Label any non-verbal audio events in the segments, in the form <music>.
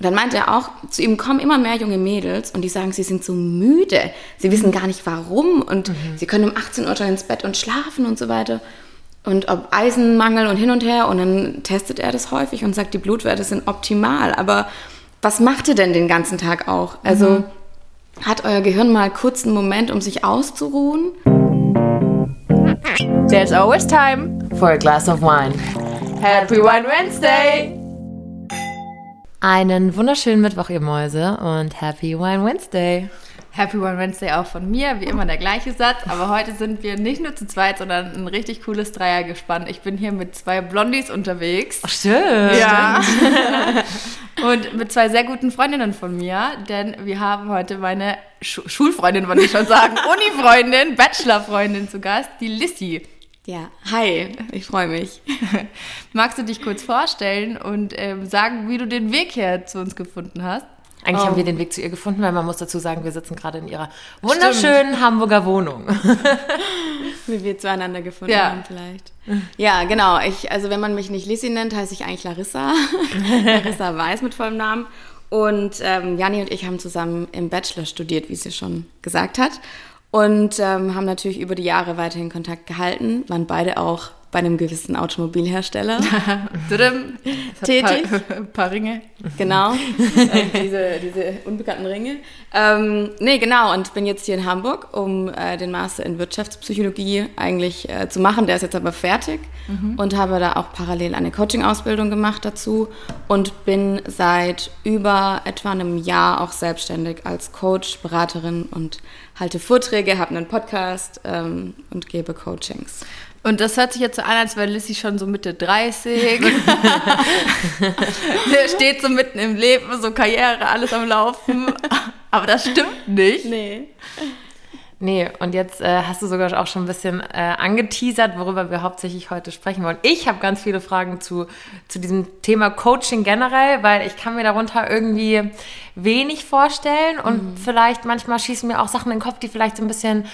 Und dann meinte er auch, zu ihm kommen immer mehr junge Mädels und die sagen, sie sind so müde. Sie wissen gar nicht warum und sie können um 18 Uhr schon ins Bett und schlafen und so weiter. Und ob Eisenmangel und hin und her. Und dann testet er das häufig und sagt, die Blutwerte sind optimal. Aber was macht ihr denn den ganzen Tag auch? Also hat euer Gehirn mal kurz einen Moment, um sich auszuruhen? There's always time for a glass of wine. Happy Wine Wednesday! Einen wunderschönen Mittwoch, ihr Mäuse, und Happy Wine Wednesday. Happy One Wednesday auch von mir, wie immer der gleiche Satz. Aber heute sind wir nicht nur zu zweit, sondern ein richtig cooles Dreier gespannt. Ich bin hier mit zwei Blondies unterwegs. Stimmt. Ja. <laughs> Und mit zwei sehr guten Freundinnen von mir, denn wir haben heute meine Schu Schulfreundin, wollte ich schon sagen, <laughs> Uni-Freundin, Bachelor-Freundin zu Gast, die Lissy. Ja, hi, ich freue mich. <laughs> Magst du dich kurz vorstellen und ähm, sagen, wie du den Weg her zu uns gefunden hast? Eigentlich Oh. haben wir den Weg zu ihr gefunden, weil man muss dazu sagen, wir sitzen gerade in ihrer wunderschönen Hamburger Wohnung. <laughs> Wie wir zueinander gefunden Ja. haben vielleicht. Ja, genau. Ich, also wenn man mich nicht Lissy nennt, heiße ich eigentlich Larissa. <laughs> Larissa Weiß mit vollem Namen. Und ähm, Janni und ich haben zusammen im Bachelor studiert, wie sie schon gesagt hat. Und ähm, haben natürlich über die Jahre weiterhin Kontakt gehalten, waren beide auch bei einem gewissen Automobilhersteller. <laughs> Tätig. <laughs> Ein paar, Ringe. Genau, <laughs> äh, diese, diese unbekannten Ringe. Ähm, nee, genau, und bin jetzt hier in Hamburg, um äh, den Master in Wirtschaftspsychologie eigentlich äh, zu machen. Der ist jetzt aber fertig und habe da auch parallel eine Coaching-Ausbildung gemacht dazu und bin seit über etwa einem Jahr auch selbstständig als Coach, Beraterin und halte Vorträge, habe einen Podcast ähm, und gebe Coachings. Und das hört sich jetzt so an, als wäre Lissy schon so Mitte 30. <laughs> Der steht so mitten im Leben, so Karriere, alles am Laufen. Aber das stimmt nicht. Nee. Nee, und jetzt äh, hast du sogar auch schon ein bisschen äh, angeteasert, worüber wir hauptsächlich heute sprechen wollen. Ich habe ganz viele Fragen zu, zu diesem Thema Coaching generell, weil ich kann mir darunter irgendwie wenig vorstellen und vielleicht manchmal schießen mir auch Sachen in den Kopf, die vielleicht so ein bisschen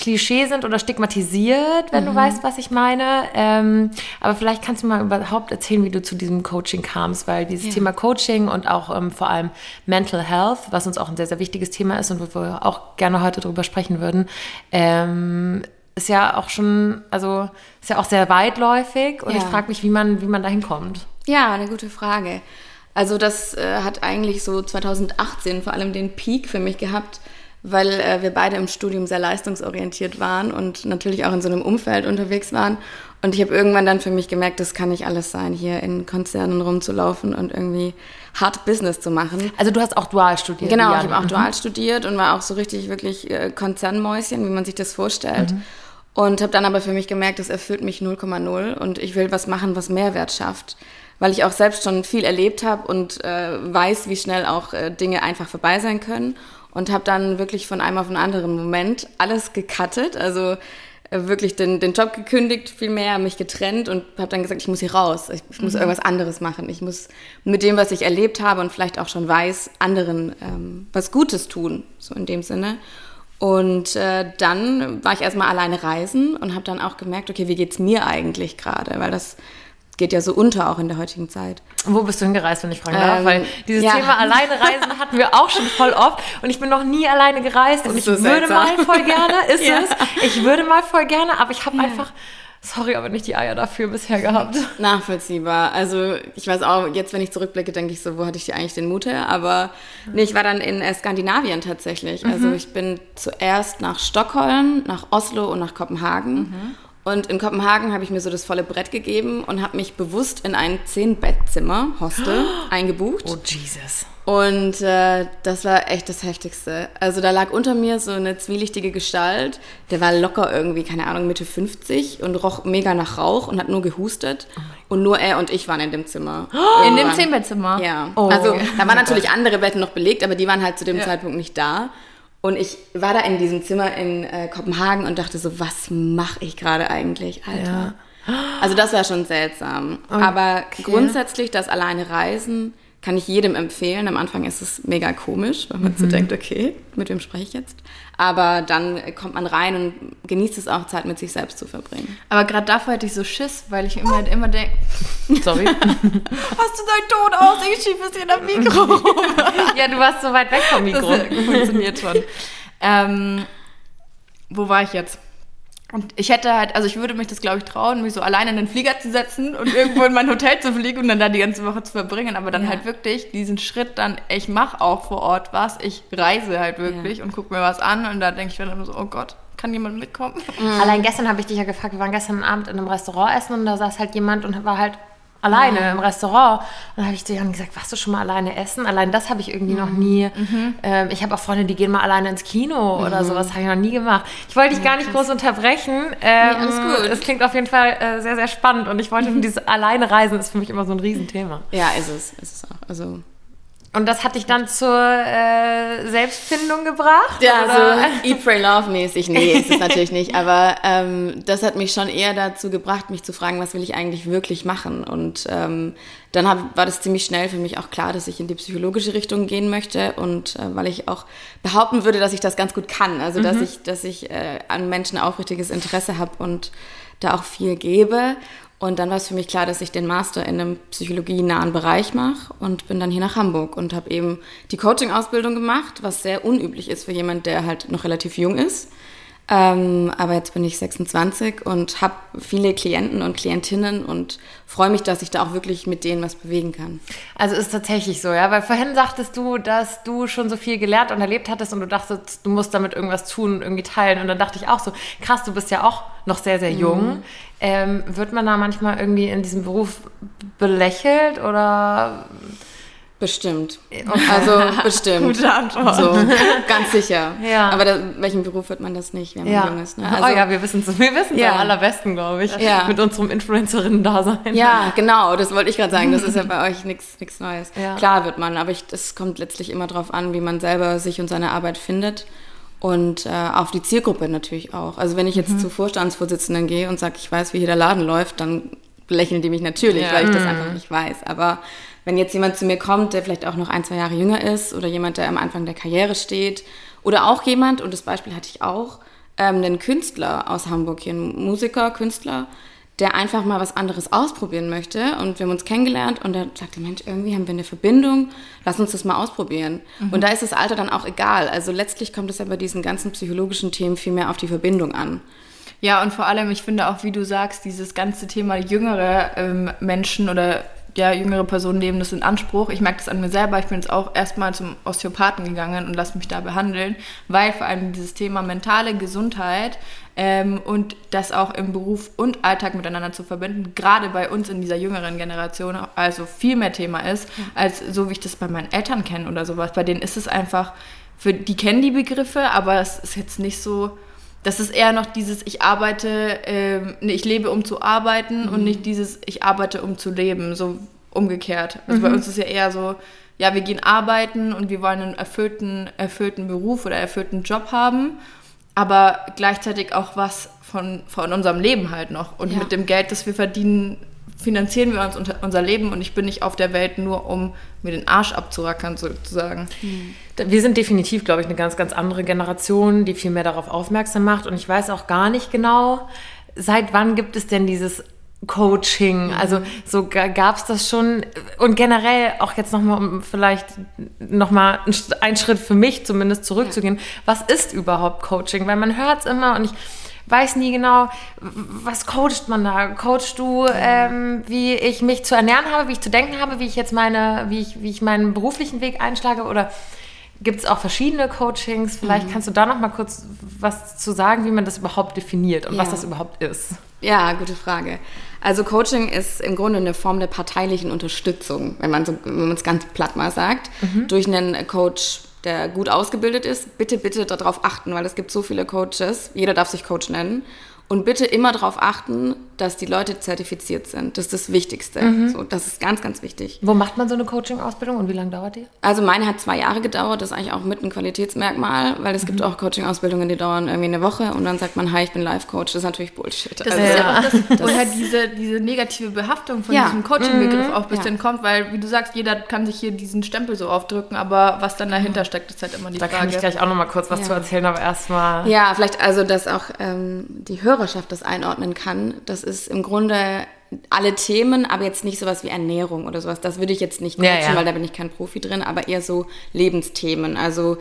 Klischee sind oder stigmatisiert, wenn du weißt, was ich meine. Ähm, aber vielleicht kannst du mal überhaupt erzählen, wie du zu diesem Coaching kamst, weil dieses Thema Coaching und auch ähm, vor allem Mental Health, was uns auch ein sehr, sehr wichtiges Thema ist und wo wir auch gerne heute drüber sprechen würden, ähm, ist ja auch schon, also ist ja auch sehr weitläufig und Ja. ich frage mich, wie man, wie man da hinkommt. Ja, eine gute Frage. Also das äh, hat eigentlich so 2018 vor allem den Peak für mich gehabt, weil äh, wir beide im Studium sehr leistungsorientiert waren und natürlich auch in so einem Umfeld unterwegs waren. Und ich habe irgendwann dann für mich gemerkt, das kann nicht alles sein, hier in Konzernen rumzulaufen und irgendwie hart Business zu machen. Also du hast auch dual studiert. Genau, ich habe auch dual studiert und war auch so richtig wirklich äh, Konzernmäuschen, wie man sich das vorstellt. Und habe dann aber für mich gemerkt, das erfüllt mich 0,0 und ich will was machen, was Mehrwert schafft. Weil ich auch selbst schon viel erlebt habe und äh, weiß, wie schnell auch äh, Dinge einfach vorbei sein können. Und habe dann wirklich von einem auf einen anderen Moment alles gecuttet, also äh, wirklich den, den Job gekündigt, viel mehr mich getrennt und habe dann gesagt, ich muss hier raus, ich, ich muss irgendwas anderes machen. Ich muss mit dem, was ich erlebt habe und vielleicht auch schon weiß, anderen ähm, was Gutes tun, so in dem Sinne. Und äh, dann war ich erstmal alleine reisen und habe dann auch gemerkt, okay, wie geht's mir eigentlich gerade? Weil das geht ja so unter auch in der heutigen Zeit. Wo bist du hingereist, wenn ich fragen darf? Ähm, Weil dieses ja. Thema alleine reisen hatten wir auch schon voll oft und ich bin noch nie alleine gereist und ich so würde seltsam. mal voll gerne, ist <laughs> Ja. es? Ich würde mal voll gerne, aber ich habe einfach, sorry, aber nicht die Eier dafür bisher gehabt. Nachvollziehbar. Also ich weiß auch, jetzt wenn ich zurückblicke, denke ich so, wo hatte ich eigentlich den Mut her? Aber nee, ich war dann in äh, Skandinavien tatsächlich. Also ich bin zuerst nach Stockholm, nach Oslo und nach Kopenhagen. Und in Kopenhagen habe ich mir so das volle Brett gegeben und habe mich bewusst in ein Zehn-Bettzimmer, Hostel, <gasps> eingebucht. Oh Jesus. Und äh, das war echt das Heftigste. Also da lag unter mir so eine zwielichtige Gestalt. Der war locker irgendwie, keine Ahnung, Mitte 50 und roch mega nach Rauch und hat nur gehustet. und nur er und ich waren in dem Zimmer. <gasps> In dem. Zehnbettzimmer. Ja. Oh. Also da waren natürlich andere Betten noch belegt, aber die waren halt zu dem Zeitpunkt nicht da. Und ich war da in diesem Zimmer in äh, Kopenhagen und dachte so, was mache ich gerade eigentlich, Alter? Also das war schon seltsam. Aber grundsätzlich das alleine Reisen kann ich jedem empfehlen. Am Anfang ist es mega komisch, weil man mhm. so denkt, okay, mit wem spreche ich jetzt? Aber dann kommt man rein und genießt es auch, Zeit mit sich selbst zu verbringen. Aber gerade davor hätte ich so Schiss, weil ich immer, immer denke, sorry, <laughs> hast du dein Ton aus? Ich schiebe es hier am Mikro rum. <laughs> ja, du warst so weit weg vom Mikro. Das funktioniert schon. Ähm, wo war ich jetzt? Und ich hätte halt, also ich würde mich das, glaube ich, trauen, mich so alleine in den Flieger zu setzen und <laughs> irgendwo in mein Hotel zu fliegen und dann da die ganze Woche zu verbringen. Aber dann ja. halt wirklich diesen Schritt dann, ich mache auch vor Ort was, ich reise halt wirklich ja. und gucke mir was an und da denke ich mir dann so, oh Gott, kann jemand mitkommen? Mhm. Allein gestern habe ich dich ja gefragt, wir waren gestern Abend in einem Restaurant essen und da saß halt jemand und war halt alleine ja. im Restaurant. Und dann habe ich zu Jan gesagt, warst du schon mal alleine essen? Allein das habe ich irgendwie mhm. noch nie. Mhm. Ähm, ich habe auch Freunde, die gehen mal alleine ins Kino mhm. oder sowas, habe ich noch nie gemacht. Ich wollte dich gar nicht groß unterbrechen. Ähm, nee, alles gut. Es klingt auf jeden Fall äh, sehr, sehr spannend und ich wollte, <laughs> dieses alleine reisen ist für mich immer so ein Riesenthema. Ja, ist es, ist es auch. Also und das hat dich dann zur äh, Selbstfindung gebracht? Ja, oder? so Eat, Pray, Love mäßig. Nee, ist es natürlich nicht. Aber ähm, das hat mich schon eher dazu gebracht, mich zu fragen, was will ich eigentlich wirklich machen? Und ähm, dann hab, war das ziemlich schnell für mich auch klar, dass ich in die psychologische Richtung gehen möchte. Und äh, weil ich auch behaupten würde, dass ich das ganz gut kann. Also, dass mhm. ich, dass ich äh, an Menschen aufrichtiges Interesse habe und da auch viel gebe. Und dann war es für mich klar, dass ich den Master in einem psychologienahen Bereich mache und bin dann hier nach Hamburg und habe eben die Coaching-Ausbildung gemacht, was sehr unüblich ist für jemand, der halt noch relativ jung ist. Ähm, aber jetzt bin ich 26 und habe viele Klienten und Klientinnen und freue mich, dass ich da auch wirklich mit denen was bewegen kann. Also ist tatsächlich so, ja, weil vorhin sagtest du, dass du schon so viel gelernt und erlebt hattest und du dachtest, du musst damit irgendwas tun und irgendwie teilen. Und dann dachte ich auch so, krass, du bist ja auch noch sehr, sehr jung. Mhm. Ähm, wird man da manchmal irgendwie in diesem Beruf belächelt oder Bestimmt. Okay. Also <laughs> bestimmt. Gute Antwort. So, ganz sicher. Ja. Aber da, welchen Beruf wird man das nicht, wenn man ja. jung ist? Ne? Also, oh ja, wir wissen es wir wissen's ja. am allerbesten, glaube ich. Ja. Mit unserem Influencerinnen-Dasein. Ja, genau. Das wollte ich gerade sagen. Das ist ja bei <laughs> euch nichts Neues. Klar wird man, aber es kommt letztlich immer darauf an, wie man selber sich und seine Arbeit findet. Und äh, auf die Zielgruppe natürlich auch. Also wenn ich jetzt mhm. zu Vorstandsvorsitzenden gehe und sage, ich weiß, wie hier der Laden läuft, dann lächeln die mich natürlich, weil ich das mhm. einfach nicht weiß. Aber wenn jetzt jemand zu mir kommt, der vielleicht auch noch ein, zwei Jahre jünger ist oder jemand, der am Anfang der Karriere steht oder auch jemand, und das Beispiel hatte ich auch, ähm, einen Künstler aus Hamburg, hier ein Musiker, Künstler, der einfach mal was anderes ausprobieren möchte. Und wir haben uns kennengelernt und er sagte, Mensch, irgendwie haben wir eine Verbindung, lass uns das mal ausprobieren. Mhm. Und da ist das Alter dann auch egal. Also letztlich kommt es ja bei diesen ganzen psychologischen Themen viel mehr auf die Verbindung an. Ja, und vor allem, ich finde auch, wie du sagst, dieses ganze Thema jüngere ähm, Menschen oder ja, jüngere Personen nehmen das in Anspruch. Ich merke das an mir selber. Ich bin jetzt auch erstmal zum Osteopathen gegangen und lasse mich da behandeln, weil vor allem dieses Thema mentale Gesundheit ähm, und das auch im Beruf und Alltag miteinander zu verbinden, gerade bei uns in dieser jüngeren Generation, also viel mehr Thema ist, als so wie ich das bei meinen Eltern kenne oder sowas. Bei denen ist es einfach, für die kennen die Begriffe, aber es ist jetzt nicht so das ist eher noch dieses, ich arbeite, äh, nee, ich lebe, um zu arbeiten mhm. und nicht dieses, ich arbeite, um zu leben, so umgekehrt. Also mhm. bei uns ist ja eher so, ja, wir gehen arbeiten und wir wollen einen erfüllten, erfüllten Beruf oder erfüllten Job haben, aber gleichzeitig auch was von, von unserem Leben halt noch. Und ja. mit dem Geld, das wir verdienen, finanzieren wir uns unser Leben und ich bin nicht auf der Welt nur, um mir den Arsch abzurackern, sozusagen. Wir sind definitiv, glaube ich, eine ganz, ganz andere Generation, die viel mehr darauf aufmerksam macht. Und ich weiß auch gar nicht genau, seit wann gibt es denn dieses Coaching? Mhm. Also so gab es das schon. Und generell auch jetzt nochmal, um vielleicht nochmal einen Schritt für mich zumindest zurückzugehen. Ja. Was ist überhaupt Coaching? Weil man hört es immer und ich weiß nie genau, was coacht man da? Coachst du, ähm, wie ich mich zu ernähren habe, wie ich zu denken habe, wie ich jetzt meine, wie ich, wie ich meinen beruflichen Weg einschlage oder gibt es auch verschiedene Coachings? Vielleicht mhm. kannst du da noch mal kurz was zu sagen, wie man das überhaupt definiert und ja. was das überhaupt ist. Ja, gute Frage. Also Coaching ist im Grunde eine Form der parteilichen Unterstützung, wenn man so, es ganz platt mal sagt, mhm. durch einen Coach der gut ausgebildet ist, bitte, bitte darauf achten, weil es gibt so viele Coaches, jeder darf sich Coach nennen. Und bitte immer darauf achten, dass die Leute zertifiziert sind. Das ist das Wichtigste. Mhm. So, das ist ganz, ganz wichtig. Wo macht man so eine Coaching-Ausbildung und wie lange dauert die? Also meine hat zwei Jahre gedauert, das ist eigentlich auch mit ein Qualitätsmerkmal, weil es Mhm. gibt auch Coaching-Ausbildungen, die dauern irgendwie eine Woche und dann sagt man, hi, ich bin Life-Coach. Das ist natürlich Bullshit. Das Also, ist ja Ja. auch das, woher diese, diese negative Behaftung von Ja. diesem Coaching-Begriff auch ein Ja. bisschen kommt, weil, wie du sagst, jeder kann sich hier diesen Stempel so aufdrücken, aber was dann dahinter steckt, ist halt immer die Da Frage. kann ich gleich auch noch mal kurz was Ja. zu erzählen, aber erstmal. Ja, vielleicht also, dass auch ähm, die Hörerschaft das einordnen kann. Das ist im Grunde alle Themen, aber jetzt nicht sowas wie Ernährung oder sowas. Das würde ich jetzt nicht coachen, Ja, ja. weil da bin ich kein Profi drin, aber eher so Lebensthemen. Also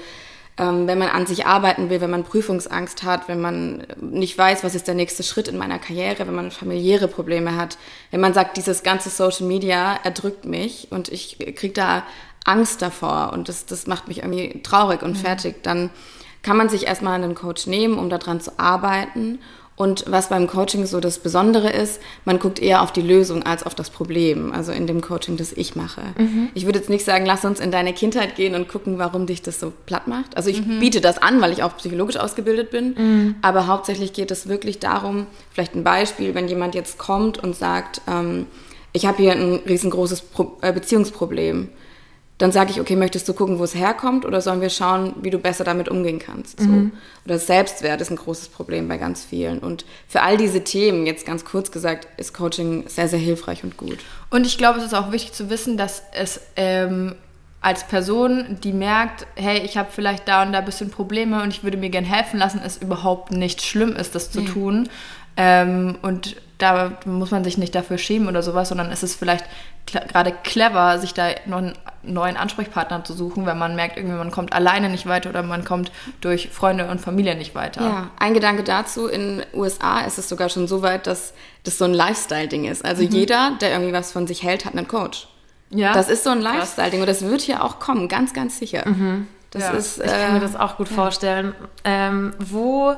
ähm, wenn man an sich arbeiten will, wenn man Prüfungsangst hat, wenn man nicht weiß, was ist der nächste Schritt in meiner Karriere, wenn man familiäre Probleme hat, wenn man sagt, dieses ganze Social Media erdrückt mich und ich kriege da Angst davor und das, das macht mich irgendwie traurig und fertig, dann kann man sich erstmal einen Coach nehmen, um daran zu arbeiten. Und was beim Coaching so das Besondere ist, man guckt eher auf die Lösung als auf das Problem. Also in dem Coaching, das ich mache. Ich würde jetzt nicht sagen, lass uns in deine Kindheit gehen und gucken, warum dich das so platt macht. Also ich biete das an, weil ich auch psychologisch ausgebildet bin. Aber hauptsächlich geht es wirklich darum, vielleicht ein Beispiel, wenn jemand jetzt kommt und sagt, ähm, ich habe hier ein riesengroßes Pro äh, Beziehungsproblem dann sage ich, okay, möchtest du gucken, wo es herkommt oder sollen wir schauen, wie du besser damit umgehen kannst? So. Oder Selbstwert ist ein großes Problem bei ganz vielen. Und für all diese Themen, jetzt ganz kurz gesagt, ist Coaching sehr, sehr hilfreich und gut. Und ich glaube, es ist auch wichtig zu wissen, dass es ähm, als Person, die merkt, hey, ich habe vielleicht da und da ein bisschen Probleme und ich würde mir gern helfen lassen, es überhaupt nicht schlimm ist, das zu tun. Ähm, und da muss man sich nicht dafür schämen oder sowas, sondern es ist vielleicht gerade clever, sich da noch einen neuen Ansprechpartner zu suchen, wenn man merkt, irgendwie man kommt alleine nicht weiter oder man kommt durch Freunde und Familie nicht weiter. Ja, ein Gedanke dazu, in USA ist es sogar schon so weit, dass das so ein Lifestyle-Ding ist. Also jeder, der irgendwie was von sich hält, hat einen Coach. Ja? Das ist so ein Lifestyle-Ding und das wird hier auch kommen, ganz, ganz sicher. Das Ja. ist, Ich kann mir äh, das auch gut vorstellen. Ähm, wo,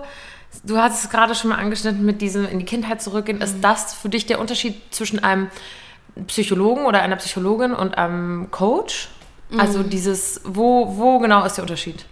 du hast es gerade schon mal angeschnitten mit diesem in die Kindheit zurückgehen. Ist das für dich der Unterschied zwischen einem Psychologen oder einer Psychologin und einem Coach? Also dieses, wo, wo genau ist der Unterschied?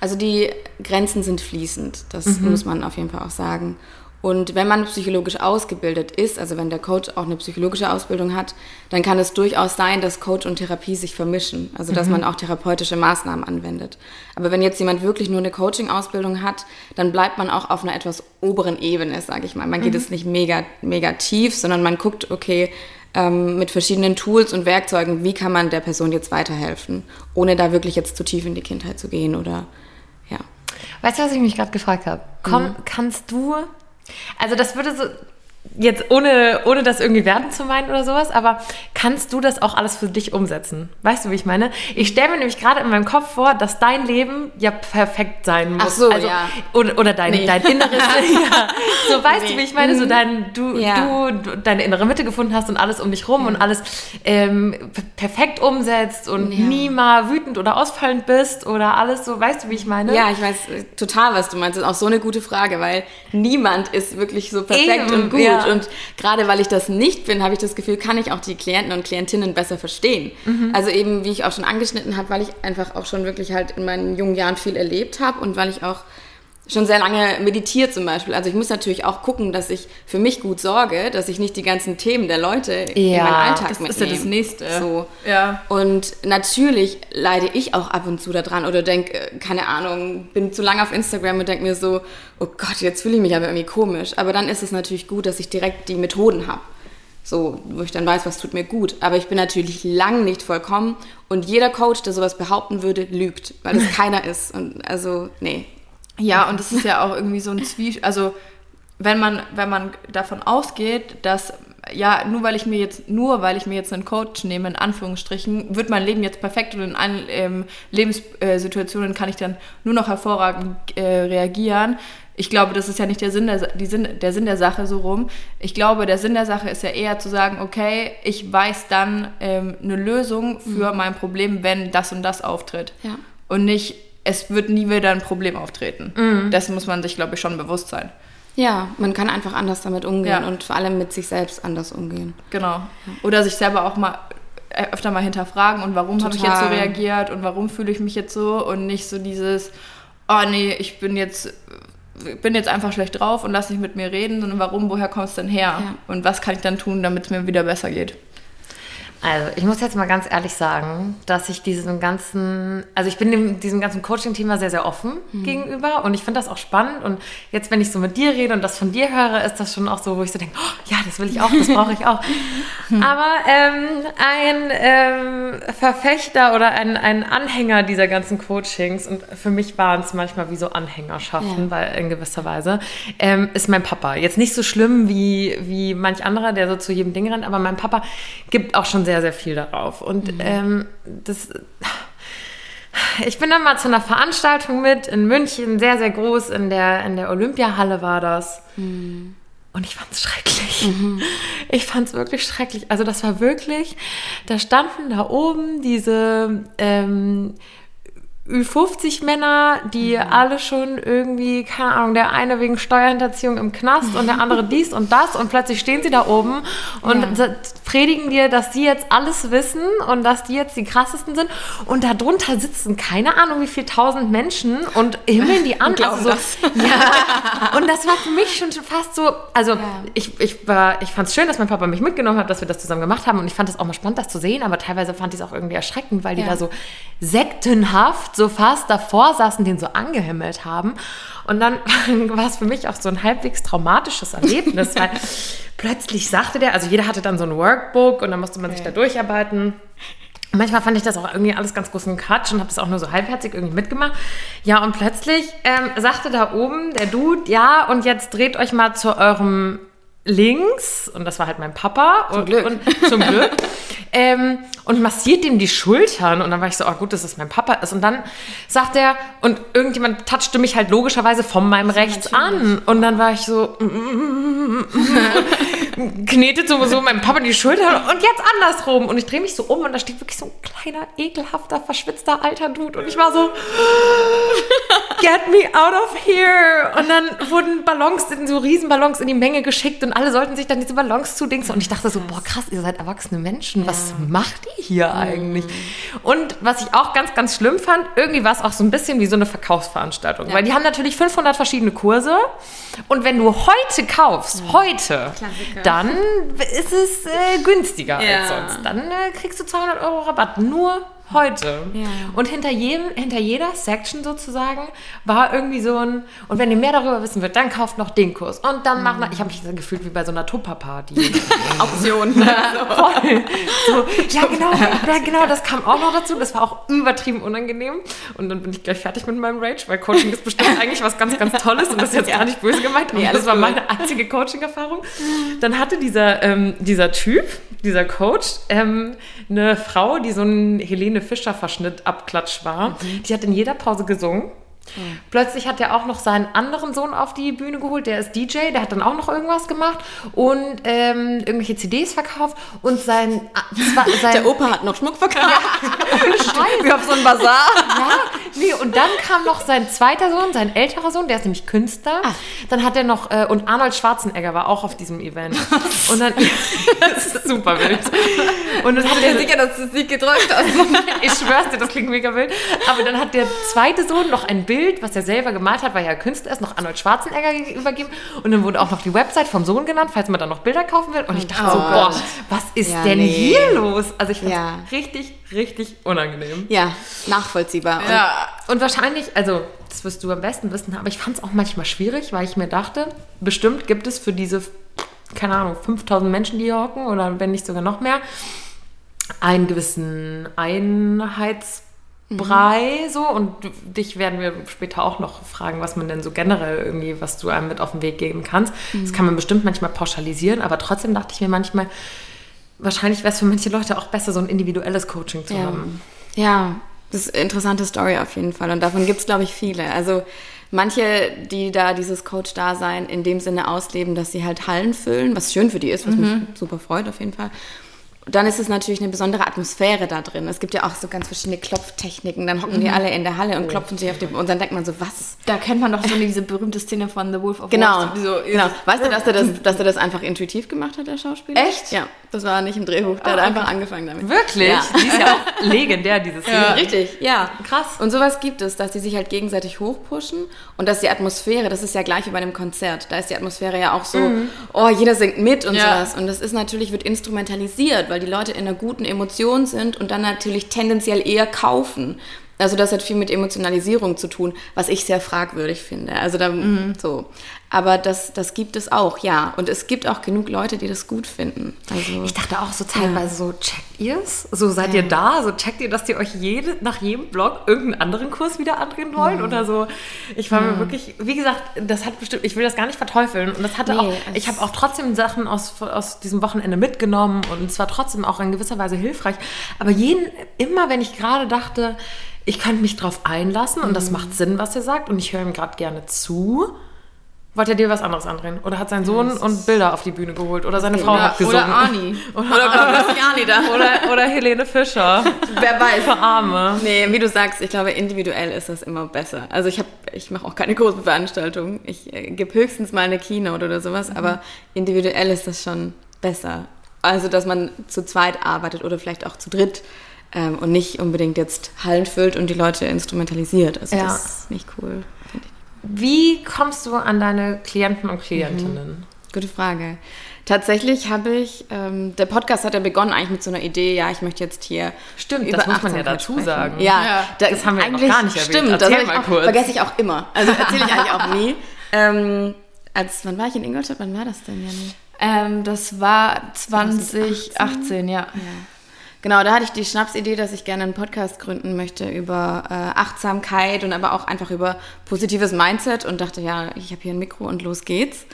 Also die Grenzen sind fließend, das muss man auf jeden Fall auch sagen. Und wenn man psychologisch ausgebildet ist, also wenn der Coach auch eine psychologische Ausbildung hat, dann kann es durchaus sein, dass Coach und Therapie sich vermischen, also dass man auch therapeutische Maßnahmen anwendet. Aber wenn jetzt jemand wirklich nur eine Coaching-Ausbildung hat, dann bleibt man auch auf einer etwas oberen Ebene, sage ich mal. Man geht es nicht mega, mega tief, sondern man guckt, okay, ähm, mit verschiedenen Tools und Werkzeugen, wie kann man der Person jetzt weiterhelfen, ohne da wirklich jetzt zu tief in die Kindheit zu gehen oder ja. Weißt du, was ich mich gerade gefragt habe? Komm, kannst du, also das würde so, jetzt ohne, ohne das irgendwie werden zu meinen oder sowas, aber kannst du das auch alles für dich umsetzen? Weißt du, wie ich meine? Ich stelle mir nämlich gerade in meinem Kopf vor, dass dein Leben ja perfekt sein muss. Ach so, also, ja. Oder, oder dein, Nee. dein inneres, <laughs> ja. So, weißt du, Nee. wie ich meine? So dein, du, Ja. du, du deine innere Mitte gefunden hast und alles um dich rum und alles ähm, perfekt umsetzt und Ja. nie mal wütend oder ausfallend bist oder alles so, weißt du, wie ich meine? Ja, ich weiß äh, total, was du meinst. Das ist auch so eine gute Frage, weil niemand ist wirklich so perfekt Eben, und gut. ja. Und gerade weil ich das nicht bin, habe ich das Gefühl, kann ich auch die Klienten und Klientinnen besser verstehen. Mhm. Also eben, wie ich auch schon angeschnitten habe, weil ich einfach auch schon wirklich halt in meinen jungen Jahren viel erlebt habe und weil ich auch schon sehr lange meditiert zum Beispiel. Also ich muss natürlich auch gucken, dass ich für mich gut sorge, dass ich nicht die ganzen Themen der Leute in Ja, meinen Alltag das mitnehme. ist ja das Nächste. So. Ja. Und natürlich leide ich auch ab und zu daran oder denke, äh, keine Ahnung, bin zu lange auf Instagram und denke mir so, oh Gott, jetzt fühle ich mich aber irgendwie komisch. Aber dann ist es natürlich gut, dass ich direkt die Methoden habe. So, wo ich dann weiß, was tut mir gut. Aber ich bin natürlich lang nicht vollkommen und jeder Coach, der sowas behaupten würde, lügt, weil es <laughs> keiner ist. Und also, nee. Ja, und es ist ja auch irgendwie so ein Zwiespalt. Also, wenn man, wenn man davon ausgeht, dass, ja, nur weil ich mir jetzt, nur weil ich mir jetzt einen Coach nehme, in Anführungsstrichen, wird mein Leben jetzt perfekt und in allen ähm, Lebenssituationen kann ich dann nur noch hervorragend äh, reagieren. Ich glaube, das ist ja nicht der Sinn der, die Sinn, der Sinn der Sache so rum. Ich glaube, der Sinn der Sache ist ja eher zu sagen, okay, ich weiß dann ähm, eine Lösung für mein Problem, wenn das und das auftritt. Ja. Und nicht, es wird nie wieder ein Problem auftreten. Das muss man sich, glaube ich, schon bewusst sein. Ja, man kann einfach anders damit umgehen Ja. und vor allem mit sich selbst anders umgehen. Genau. Oder sich selber auch mal äh, öfter mal hinterfragen und warum habe ich jetzt so reagiert und warum fühle ich mich jetzt so und nicht so dieses, oh nee, ich bin jetzt bin jetzt einfach schlecht drauf und lass nicht mit mir reden, sondern warum, woher kommt es denn her? Ja. Und was kann ich dann tun, damit es mir wieder besser geht? Also, ich muss jetzt mal ganz ehrlich sagen, dass ich diesem ganzen, also ich bin dem, diesem ganzen Coaching-Thema sehr, sehr offen Mhm. gegenüber und ich finde das auch spannend. Und jetzt, wenn ich so mit dir rede und das von dir höre, ist das schon auch so, wo ich so denke, oh, ja, das will ich auch, das brauche ich auch. <laughs> Aber ähm, ein ähm, Verfechter oder ein, ein Anhänger dieser ganzen Coachings, und für mich waren es manchmal wie so Anhängerschaften, Ja. weil in gewisser Weise, ähm, ist mein Papa. Jetzt nicht so schlimm wie, wie manch anderer, der so zu jedem Ding rennt, aber mein Papa gibt auch schon sehr, sehr viel darauf. Und ähm, das. Ich bin dann mal zu einer Veranstaltung mit in München, sehr, sehr groß, in der, in der Olympiahalle war das. Und ich fand es schrecklich. <laughs> Ich fand es wirklich schrecklich. Also das war wirklich, da standen da oben diese ähm, Ü50-Männer, die alle schon irgendwie, keine Ahnung, der eine wegen Steuerhinterziehung im Knast und der andere <laughs> dies und das und plötzlich stehen sie da oben und Ja. predigen dir, dass die jetzt alles wissen und dass die jetzt die krassesten sind und darunter sitzen keine Ahnung wie viel tausend Menschen und himmeln die <laughs> an. glauben also so, <laughs> ja, und das war für mich schon fast so, also ich, ich, war, ich fand es schön, dass mein Papa mich mitgenommen hat, dass wir das zusammen gemacht haben und ich fand es auch mal spannend, das zu sehen, aber teilweise fand ich es auch irgendwie erschreckend, weil die Ja. da so sektenhaft so fast davor saßen, den so angehimmelt haben und dann <laughs> war es für mich auch so ein halbwegs traumatisches Erlebnis, weil <laughs> plötzlich sagte der, also jeder hatte dann so ein Workbook und dann musste man sich da durcharbeiten. Und Manchmal fand ich das auch irgendwie alles ganz großen Quatsch und habe das auch nur so halbherzig irgendwie mitgemacht. Ja, und plötzlich ähm, sagte da oben der Dude, ja, und jetzt dreht euch mal zu eurem links, und das war halt mein Papa. Zum und, Glück. Und, zum Glück. <laughs> ähm, und massiert ihm die Schultern. Und dann war ich so, oh gut, dass das mein Papa ist. Und dann sagt er, und irgendjemand touchte mich halt logischerweise von meinem rechts an. Und dann war ich so, <laughs> knetet so, so meinem Papa die Schulter und jetzt andersrum. Und ich drehe mich so um und da steht wirklich so ein kleiner, ekelhafter, verschwitzter alter Dude. Und ich war so, <laughs> get me out of here. Und dann wurden Ballons, in so Riesenballons in die Menge geschickt und alle sollten sich dann diese Ballons zudingsen. Und ich dachte so, boah, krass, ihr seid erwachsene Menschen. Was macht ihr hier eigentlich? Und was ich auch ganz, ganz schlimm fand, irgendwie war es auch so ein bisschen wie so eine Verkaufsveranstaltung. Weil die haben natürlich 500 verschiedene Kurse. Und wenn du heute kaufst, heute, Klassiker. dann ist es äh, günstiger Ja. als sonst. Dann äh, kriegst du 200 Euro Rabatt. Nur heute. Ja. Und hinter, jedem, hinter jeder Section sozusagen war irgendwie so ein, und wenn ihr mehr darüber wissen wollt, dann kauft noch den Kurs. Und dann macht noch, ich habe mich so gefühlt wie bei so einer Tupper-Party. <laughs> Option. <laughs> Voll. So, ja, genau, ja, genau, das kam auch noch dazu. Das war auch übertrieben unangenehm. Und dann bin ich gleich fertig mit meinem Rage, weil Coaching ist bestimmt <laughs> eigentlich was ganz, ganz Tolles und das ist jetzt gar nicht böse gemeint. aber das war meine einzige Coaching-Erfahrung. Dann hatte dieser, ähm, dieser Typ, dieser Coach, ähm, eine Frau, die so ein Helene Fischer-Verschnitt abklatsch war. Die hat in jeder Pause gesungen. Plötzlich hat er auch noch seinen anderen Sohn auf die Bühne geholt, der ist DJ, der hat dann auch noch irgendwas gemacht und ähm, irgendwelche CDs verkauft und sein, zwar, <laughs> sein Der Opa hat noch Schmuck verkauft. Scheiße. Wie auf so einem Bazar. Ja, nee, und dann kam noch sein zweiter Sohn, sein älterer Sohn, der ist nämlich Künstler. Dann hat er noch, äh, und Arnold Schwarzenegger war auch auf diesem Event. Und dann, <laughs> das ist super wild. Und dann hat Ich bin er, sicher, dass du es nicht gedrückt hast. <laughs> ich schwör's dir, das klingt mega wild. Aber dann hat der zweite Sohn noch ein Bild, was er selber gemalt hat, weil er ja Künstler ist, noch Arnold Schwarzenegger übergeben. Und dann wurde auch noch die Website vom Sohn genannt, falls man da noch Bilder kaufen will. Und ich dachte so, Oh boah, Gott. was ist Ja, denn nee. hier los? Also ich fand's Ja. richtig, richtig unangenehm. Ja, nachvollziehbar. Und Ja, Und wahrscheinlich, also das wirst du am besten wissen, aber ich fand es auch manchmal schwierig, weil ich mir dachte, bestimmt gibt es für diese, keine Ahnung, 5000 Menschen, die hier hocken oder wenn nicht sogar noch mehr, einen gewissen Einheitsbrei so und dich werden wir später auch noch fragen, was man denn so generell irgendwie, was du einem mit auf den Weg geben kannst. Das kann man bestimmt manchmal pauschalisieren, aber trotzdem dachte ich mir manchmal, wahrscheinlich wäre es für manche Leute auch besser, so ein individuelles Coaching zu Ja. haben. ja, das ist eine interessante Story auf jeden Fall. Und davon gibt es, glaube ich, viele. Also manche, die da dieses Coach-Dasein in dem Sinne ausleben, dass sie halt Hallen füllen, was schön für die ist, was mich super freut auf jeden Fall. Dann ist es natürlich eine besondere Atmosphäre da drin. Es gibt ja auch so ganz verschiedene Klopftechniken. Dann hocken die alle in der Halle und klopfen sich auf den und dann denkt man so, was? Da kennt man doch so diese berühmte Szene von The Wolf of Genau, Wall Street. So, genau. Weißt du, dass er, das, dass er das einfach intuitiv gemacht hat, der Schauspieler? Echt? Ja, das war nicht im Drehbuch. Der hat einfach angefangen damit. Wirklich? Ja. Die ist ja auch <laughs> legendär, diese Szene. Richtig, ja. Krass. Und sowas gibt es, dass die sich halt gegenseitig hochpushen und dass die Atmosphäre, das ist ja gleich wie bei einem Konzert, da ist die Atmosphäre ja auch so, oh, jeder singt mit und Ja. sowas. Und das ist natürlich, wird instrumentalisiert, weil die Leute in einer guten Emotion sind und dann natürlich tendenziell eher kaufen. Also das hat viel mit Emotionalisierung zu tun, was ich sehr fragwürdig finde. Also da, so. Aber das, das gibt es auch, ja. Und es gibt auch genug Leute, die das gut finden. Also, Ich dachte auch so teilweise so, checkt ihr's? So seid ihr da? So checkt ihr, dass ihr euch jede, nach jedem Blog irgendeinen anderen Kurs wieder andrehen wollt? Oder so? Ich war mir wirklich, wie gesagt, das hat bestimmt, ich will das gar nicht verteufeln. Und das hatte Nee, auch, es- ich habe auch trotzdem Sachen aus, aus diesem Wochenende mitgenommen und es war trotzdem auch in gewisser Weise hilfreich. Aber jeden, immer wenn ich gerade dachte, ich könnte mich drauf einlassen und das macht Sinn, was ihr sagt und ich höre ihm gerade gerne zu. Wollte er dir was anderes andrehen? Oder hat sein Sohn und Bilder auf die Bühne geholt? Oder seine Frau hat gesungen? oder Arnie. <laughs> oder Jani da? Oder, oder Helene Fischer. Wer weiß. Für Arme. Nee, wie du sagst, ich glaube, individuell ist das immer besser. Also ich habe, ich mache auch keine großen Veranstaltungen. Ich äh, gebe höchstens mal eine Keynote oder sowas, aber individuell ist das schon besser. Also, dass man zu zweit arbeitet oder vielleicht auch zu dritt ähm, und nicht unbedingt jetzt Hallen füllt und die Leute instrumentalisiert. Also Ja. das ist nicht cool. Wie kommst du an deine Klienten und Klientinnen? Gute Frage. Tatsächlich habe ich, ähm, der Podcast hat ja begonnen eigentlich mit so einer Idee, ja, ich möchte jetzt hier Stimmt, das muss man ja dazu sprechen. sagen. Ja, Ja, da das haben wir eigentlich- gar nicht erwähnt. Stimmt, das Erzähl ich mal auch, kurz. vergesse ich auch immer. Also erzähle ich eigentlich <laughs> auch nie. Ähm, als, wann war ich in Ingolstadt? Wann war das denn, Janni? Ähm, das war 2018, ja. Genau, da hatte ich die Schnapsidee, dass ich gerne einen Podcast gründen möchte über äh, Achtsamkeit und aber auch einfach über positives Mindset und dachte, ja, ich habe hier ein Mikro und los geht's.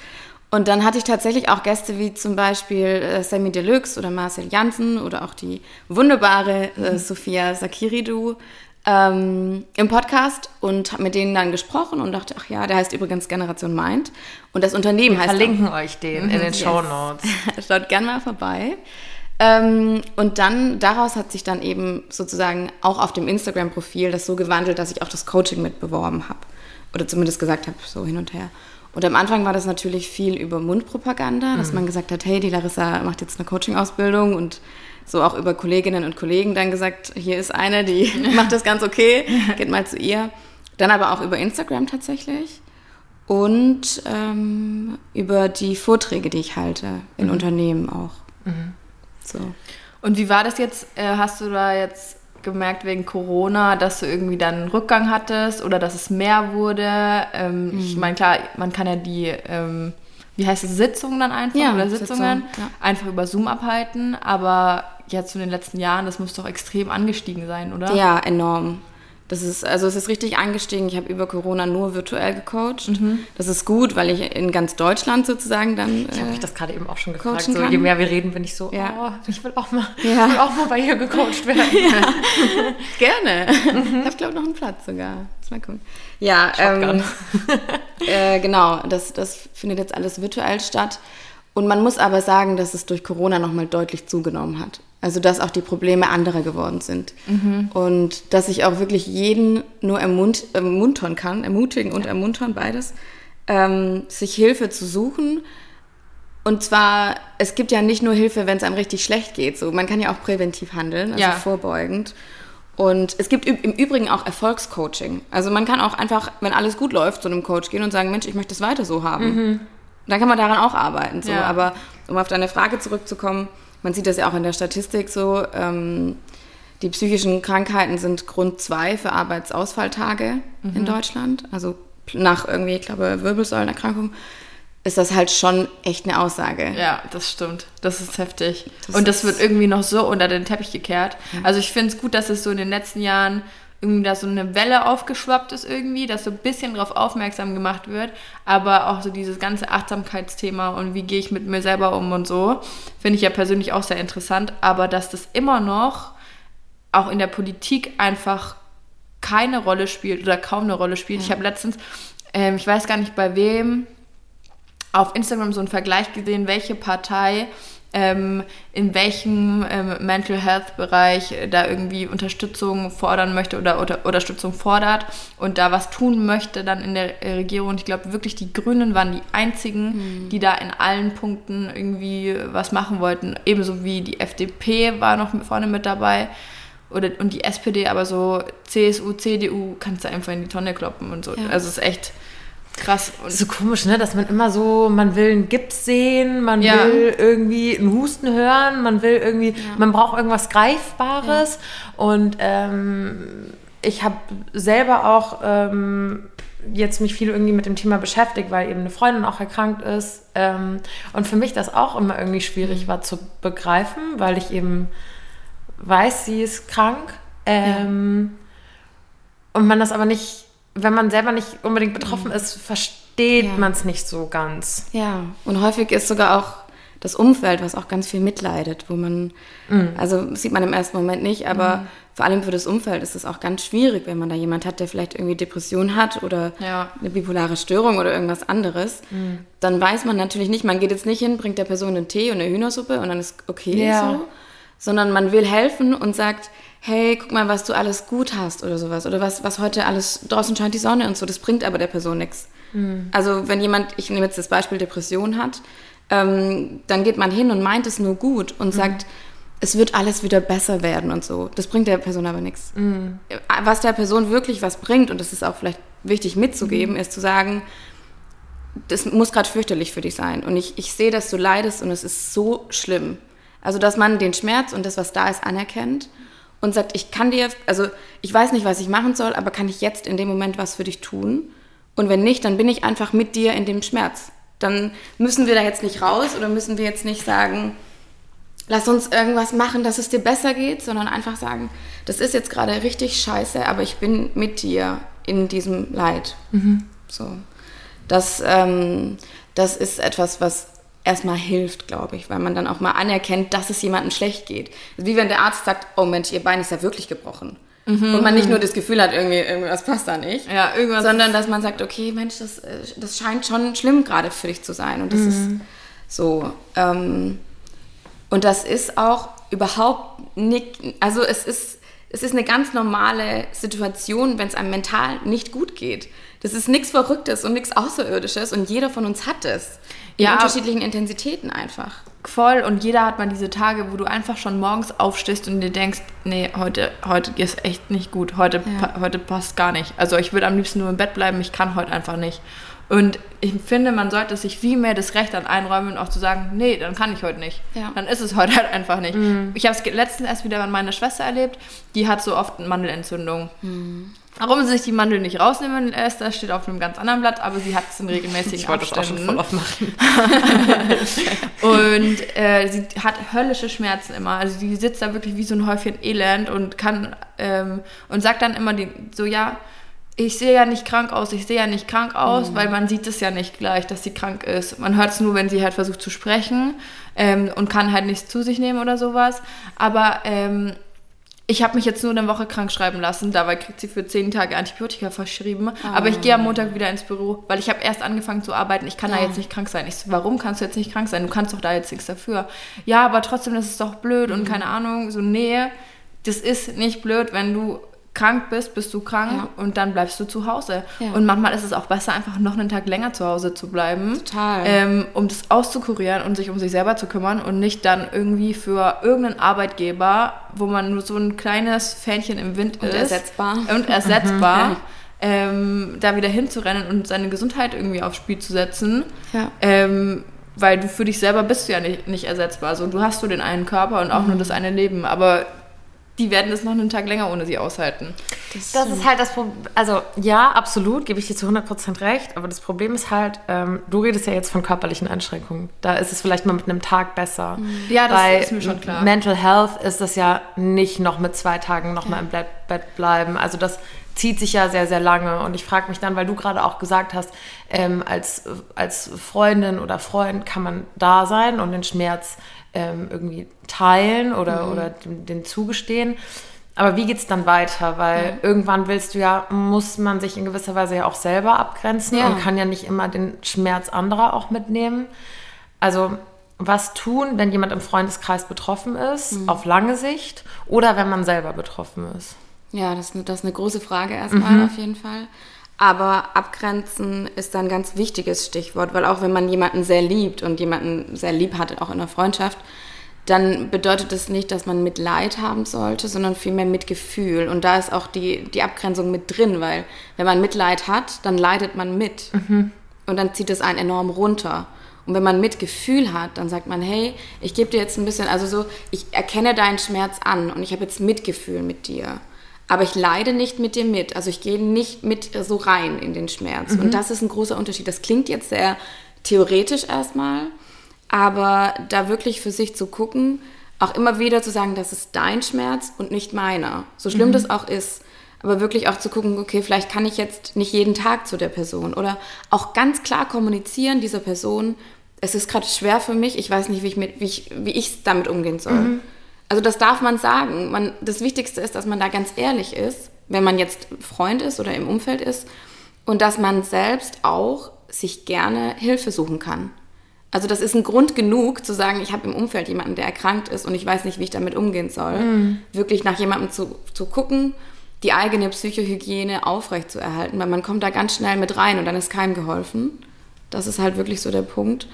Und dann hatte ich tatsächlich auch Gäste wie zum Beispiel äh, Sammy Deluxe oder Marcel Janssen oder auch die wunderbare äh, Sophia Sakiridou ähm, im Podcast und habe mit denen dann gesprochen und dachte, ach ja, der heißt übrigens Generation Mind und das Unternehmen heißt auch- Verlinken euch den in den Yes. Show Notes. <laughs> Schaut gerne mal vorbei. Ähm, und dann, daraus hat sich dann eben sozusagen auch auf dem Instagram-Profil das so gewandelt, dass ich auch das Coaching mit beworben habe. Oder zumindest gesagt habe, so hin und her. Und am Anfang war das natürlich viel über Mundpropaganda, dass man gesagt hat, hey, die Larissa macht jetzt eine Coaching-Ausbildung und so auch über Kolleginnen und Kollegen dann gesagt, hier ist eine, die <laughs> <laughs> macht das ganz okay, geht mal zu ihr. Dann aber auch über Instagram tatsächlich und ähm, über die Vorträge, die ich halte in Unternehmen auch. So. Und wie war das jetzt? Äh, Hast du da jetzt gemerkt wegen Corona, dass du irgendwie dann einen Rückgang hattest oder dass es mehr wurde? Ähm, Mhm. Ich meine, klar, man kann ja die, ähm, wie heißt es, Sitzungen dann einfach Ja, oder Sitzung, Sitzungen ja. einfach über Zoom abhalten, aber jetzt in den letzten Jahren, das muss doch extrem angestiegen sein, oder? Ja, enorm. Das ist, also es ist richtig angestiegen. Ich habe über Corona nur virtuell gecoacht. Das ist gut, weil ich in ganz Deutschland sozusagen dann. Ich habe äh, mich das gerade eben auch schon gefragt. So, je mehr wir reden, bin ich so, Ja. oh, ich will auch mal, Ja. ich will auch mal bei ihr gecoacht <laughs> werden. <laughs> Gerne. Ich habe, glaube noch einen Platz sogar. Mal gucken. Ja, ähm, <laughs> äh, genau. Das, das findet jetzt alles virtuell statt. Und man muss aber sagen, dass es durch Corona nochmal deutlich zugenommen hat. Also, dass auch die Probleme anderer geworden sind. Und dass ich auch wirklich jeden nur ermunt ermuntern kann, ermutigen und ermuntern, beides, ähm, sich Hilfe zu suchen. Und zwar, es gibt ja nicht nur Hilfe, wenn es einem richtig schlecht geht. So, man kann ja auch präventiv handeln, also Ja. vorbeugend. Und es gibt im Übrigen auch Erfolgscoaching. Also man kann auch einfach, wenn alles gut läuft, zu einem Coach gehen und sagen, Mensch, ich möchte es weiter so haben. Dann kann man daran auch arbeiten. So. Ja. Aber um auf deine Frage zurückzukommen, man sieht das ja auch in der Statistik so, ähm, die psychischen Krankheiten sind Grund zwei für Arbeitsausfalltage in Deutschland. Also nach irgendwie, ich glaube, Wirbelsäulenerkrankung ist das halt schon echt eine Aussage. Ja, das stimmt. Das ist heftig. Das und das ist- wird irgendwie noch so unter den Teppich gekehrt. Also ich finde es gut, dass es so in den letzten Jahren irgendwie da so eine Welle aufgeschwappt ist irgendwie, dass so ein bisschen darauf aufmerksam gemacht wird, aber auch so dieses ganze Achtsamkeitsthema und wie gehe ich mit mir selber um und so, finde ich ja persönlich auch sehr interessant, aber dass das immer noch auch in der Politik einfach keine Rolle spielt oder kaum eine Rolle spielt. Ich habe letztens, ähm, ich weiß gar nicht bei wem, auf Instagram so einen Vergleich gesehen, welche Partei ähm, in welchem ähm, Mental Health Bereich da irgendwie Unterstützung fordern möchte oder, oder Unterstützung fordert und da was tun möchte dann in der Regierung. Ich glaube wirklich, die Grünen waren die einzigen, mhm. die da in allen Punkten irgendwie was machen wollten. Ebenso wie die FDP war noch vorne mit dabei oder, und die SPD, aber so CSU, CDU kannst du einfach in die Tonne kloppen und so. Ja. Also es ist echt krass. Und so komisch, ne? Dass man immer so, man will einen Gips sehen, man ja. will irgendwie einen Husten hören, man will irgendwie, ja. man braucht irgendwas Greifbares. Und ähm, ich habe selber auch ähm, jetzt mich viel irgendwie mit dem Thema beschäftigt, weil eben eine Freundin auch erkrankt ist. Ähm, und für mich das auch immer irgendwie schwierig mhm. war zu begreifen, weil ich eben weiß, sie ist krank. Ähm, ja. Und man das aber nicht, wenn man selber nicht unbedingt betroffen ist, versteht ja. man es nicht so ganz. Ja, und häufig ist sogar auch das Umfeld, was auch ganz viel mitleidet, wo man, mhm. also sieht man im ersten Moment nicht, aber mhm. vor allem für das Umfeld ist es auch ganz schwierig, wenn man da jemand hat, der vielleicht irgendwie Depression hat oder ja. eine bipolare Störung oder irgendwas anderes. Mhm. Dann weiß man natürlich nicht, man geht jetzt nicht hin, bringt der Person einen Tee und eine Hühnersuppe und dann ist okay ja. so sondern man will helfen und sagt, hey, guck mal, was du alles gut hast oder sowas. Oder was, was heute alles, draußen scheint die Sonne und so. Das bringt aber der Person nichts. Mhm. Also wenn jemand, ich nehme jetzt das Beispiel Depression hat, ähm, dann geht man hin und meint es nur gut und mhm. sagt, es wird alles wieder besser werden und so. Das bringt der Person aber nichts. Mhm. Was der Person wirklich was bringt, und das ist auch vielleicht wichtig mitzugeben, mhm. ist zu sagen, das muss gerade fürchterlich für dich sein. Und ich, ich sehe, dass du leidest und es ist so schlimm. Also, dass man den Schmerz und das, was da ist, anerkennt und sagt, ich kann dir, also ich weiß nicht, was ich machen soll, aber kann ich jetzt in dem Moment was für dich tun? Und wenn nicht, dann bin ich einfach mit dir in dem Schmerz. Dann müssen wir da jetzt nicht raus oder müssen wir jetzt nicht sagen, lass uns irgendwas machen, dass es dir besser geht, sondern einfach sagen, das ist jetzt gerade richtig scheiße, aber ich bin mit dir in diesem Leid. Mhm. So. Das, ähm, das ist etwas, was erstmal hilft, glaube ich, weil man dann auch mal anerkennt, dass es jemandem schlecht geht. Also wie wenn der Arzt sagt, oh Mensch, ihr Bein ist ja wirklich gebrochen. Mhm. Und man nicht nur das Gefühl hat, irgendwie, irgendwas passt da nicht, ja, irgendwas sondern dass man sagt, okay, Mensch, das, äh, das scheint schon schlimm gerade für dich zu sein. Und das mhm. ist so. Ähm, und das ist auch überhaupt nicht, also es ist, es ist eine ganz normale Situation, wenn es einem mental nicht gut geht. Das ist nichts Verrücktes und nichts Außerirdisches und jeder von uns hat es. In ja, unterschiedlichen Intensitäten einfach. Voll und jeder hat mal diese Tage, wo du einfach schon morgens aufstehst und dir denkst, nee, heute, heute ist echt nicht gut, heute, ja. pa heute passt gar nicht. Also ich würde am liebsten nur im Bett bleiben, ich kann heute einfach nicht. Und ich finde, man sollte sich viel mehr das Recht dann einräumen und auch zu sagen, nee, dann kann ich heute nicht. Ja. Dann ist es <laughs> heute halt einfach nicht. Mhm. Ich habe es letztens erst wieder bei meiner Schwester erlebt, die hat so oft Mandelentzündung. Mhm. Warum sie sich die Mandel nicht rausnehmen lässt, das steht auf einem ganz anderen Blatt, aber sie hat es in regelmäßigen <laughs> ich Abständen. Das auch schon voll aufmachen. <laughs> und äh, sie hat höllische Schmerzen immer. Also sie sitzt da wirklich wie so ein Häufchen Elend und kann ähm, und sagt dann immer die, so ja, ich sehe ja nicht krank aus, ich sehe ja nicht krank aus, mhm. weil man sieht es ja nicht gleich, dass sie krank ist. Man hört es nur, wenn sie halt versucht zu sprechen ähm, und kann halt nichts zu sich nehmen oder sowas. Aber ähm, ich habe mich jetzt nur eine Woche krank schreiben lassen, dabei kriegt sie für zehn Tage Antibiotika verschrieben. Oh. Aber ich gehe am Montag wieder ins Büro, weil ich habe erst angefangen zu arbeiten. Ich kann ja. da jetzt nicht krank sein. Ich so, warum kannst du jetzt nicht krank sein? Du kannst doch da jetzt nichts dafür. Ja, aber trotzdem, das ist doch blöd mhm. und keine Ahnung. So, nee, das ist nicht blöd, wenn du krank bist, bist du krank ja. und dann bleibst du zu Hause. Ja. Und manchmal ist es auch besser, einfach noch einen Tag länger zu Hause zu bleiben, ähm, um das auszukurieren und sich um sich selber zu kümmern und nicht dann irgendwie für irgendeinen Arbeitgeber, wo man nur so ein kleines Fähnchen im Wind und ist. Ersetzbar. Und ersetzbar. Mhm. <laughs> Ähm, da wieder hinzurennen und seine Gesundheit irgendwie aufs Spiel zu setzen. Ja. Ähm, weil du für dich selber bist du ja nicht, nicht ersetzbar. Also du hast du den einen Körper und auch mhm. nur das eine Leben. Aber die werden es noch einen Tag länger ohne sie aushalten. Das, das ist halt das Problem. Also ja, absolut, gebe ich dir zu 100% recht. Aber das Problem ist halt, ähm, du redest ja jetzt von körperlichen Einschränkungen. Da ist es vielleicht mal mit einem Tag besser. Mhm. Ja, das Bei ist mir schon klar. Mental Health ist das ja nicht noch mit zwei Tagen noch ja. mal im Bett bleiben. Also das zieht sich ja sehr, sehr lange. Und ich frage mich dann, weil du gerade auch gesagt hast, ähm, als, als Freundin oder Freund kann man da sein und den Schmerz ähm, irgendwie teilen oder, mhm. oder den, den, zugestehen. Aber wie geht es dann weiter? Weil ja. irgendwann willst du ja, muss man sich in gewisser Weise ja auch selber abgrenzen ja. und kann ja nicht immer den Schmerz anderer auch mitnehmen. Also was tun, wenn jemand im Freundeskreis betroffen ist, mhm. auf lange Sicht, oder wenn man selber betroffen ist? Ja, das, das ist eine große Frage erstmal mhm. auf jeden Fall. Aber abgrenzen ist ein ganz wichtiges Stichwort, weil auch wenn man jemanden sehr liebt und jemanden sehr lieb hat, auch in der Freundschaft, dann bedeutet das nicht, dass man Mitleid haben sollte, sondern vielmehr Mitgefühl. Und da ist auch die, die Abgrenzung mit drin, weil wenn man Mitleid hat, dann leidet man mit. Mhm. Und dann zieht es einen enorm runter. Und wenn man Mitgefühl hat, dann sagt man, hey, ich gebe dir jetzt ein bisschen, also so, ich erkenne deinen Schmerz an und ich habe jetzt Mitgefühl mit dir. Aber ich leide nicht mit dir mit. Also ich gehe nicht mit so rein in den Schmerz. Mhm. Und das ist ein großer Unterschied. Das klingt jetzt sehr theoretisch erstmal, aber da wirklich für sich zu gucken, auch immer wieder zu sagen, das ist dein Schmerz und nicht meiner. So schlimm mhm. das auch ist. Aber wirklich auch zu gucken, okay, vielleicht kann ich jetzt nicht jeden Tag zu der Person. Oder auch ganz klar kommunizieren dieser Person, es ist gerade schwer für mich, ich weiß nicht, wie ich, ich damit umgehen soll. Mhm. Also das darf man sagen. Man, das Wichtigste ist, dass man da ganz ehrlich ist, wenn man jetzt Freund ist oder im Umfeld ist und dass man selbst auch sich gerne Hilfe suchen kann. Also das ist ein Grund genug zu sagen, ich habe im Umfeld jemanden, der erkrankt ist und ich weiß nicht, wie ich damit umgehen soll. Mhm. Wirklich nach jemandem zu, zu gucken, die eigene Psychohygiene aufrechtzuerhalten, weil man kommt da ganz schnell mit rein und dann ist keinem geholfen. Das ist halt wirklich so der Punkt.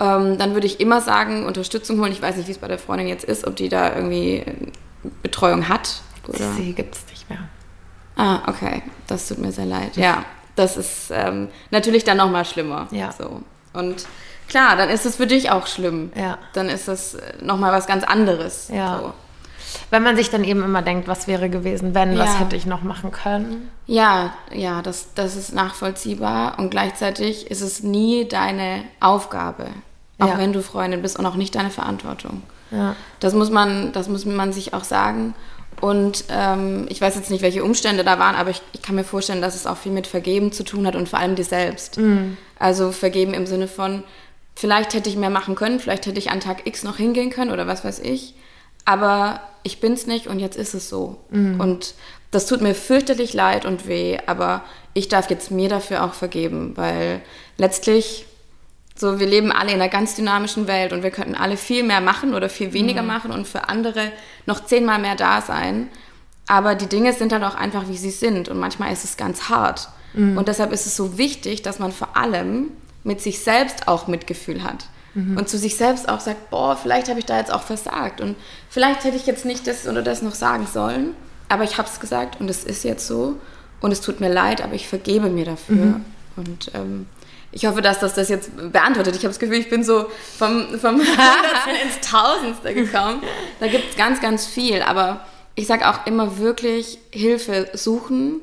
Ähm, dann würde ich immer sagen, Unterstützung holen. Ich weiß nicht, wie es bei der Freundin jetzt ist, ob die da irgendwie Betreuung hat. Oder? Sie gibt es nicht mehr. Ah, okay. Das tut mir sehr leid. Ja, das ist ähm, natürlich dann nochmal schlimmer. Ja. So. Und klar, dann ist es für dich auch schlimm. Ja. Dann ist es nochmal was ganz anderes. Ja. So. Wenn man sich dann eben immer denkt, was wäre gewesen, wenn, ja. was hätte ich noch machen können? Ja, ja, das, das ist nachvollziehbar und gleichzeitig ist es nie deine Aufgabe, auch ja. wenn du Freundin bist und auch nicht deine Verantwortung. Ja. Das muss man, das muss man sich auch sagen. Und ähm, ich weiß jetzt nicht, welche Umstände da waren, aber ich, ich, kann mir vorstellen, dass es auch viel mit Vergeben zu tun hat und vor allem dir selbst. Mhm. Also Vergeben im Sinne von, vielleicht hätte ich mehr machen können, vielleicht hätte ich an Tag X noch hingehen können oder was weiß ich aber ich bin's nicht und jetzt ist es so. Mhm. Und das tut mir fürchterlich leid und weh, aber ich darf jetzt mir dafür auch vergeben, weil letztlich so, wir leben alle in einer ganz dynamischen Welt und wir könnten alle viel mehr machen oder viel weniger mhm. machen und für andere noch zehnmal mehr da sein. Aber die Dinge sind dann auch einfach, wie sie sind und manchmal ist es ganz hart. Mhm. Und deshalb ist es so wichtig, dass man vor allem mit sich selbst auch Mitgefühl hat mhm. und zu sich selbst auch sagt, boah, vielleicht habe ich da jetzt auch versagt und vielleicht hätte ich jetzt nicht das oder das noch sagen sollen, aber ich habe es gesagt und es ist jetzt so und es tut mir leid, aber ich vergebe mir dafür mhm. und ähm, ich hoffe, dass das das jetzt beantwortet. Ich habe das Gefühl, ich bin so vom, vom <laughs> Hundertsten ins Tausendste gekommen. Da gibt es ganz, ganz viel. Aber ich sage auch immer wirklich Hilfe suchen,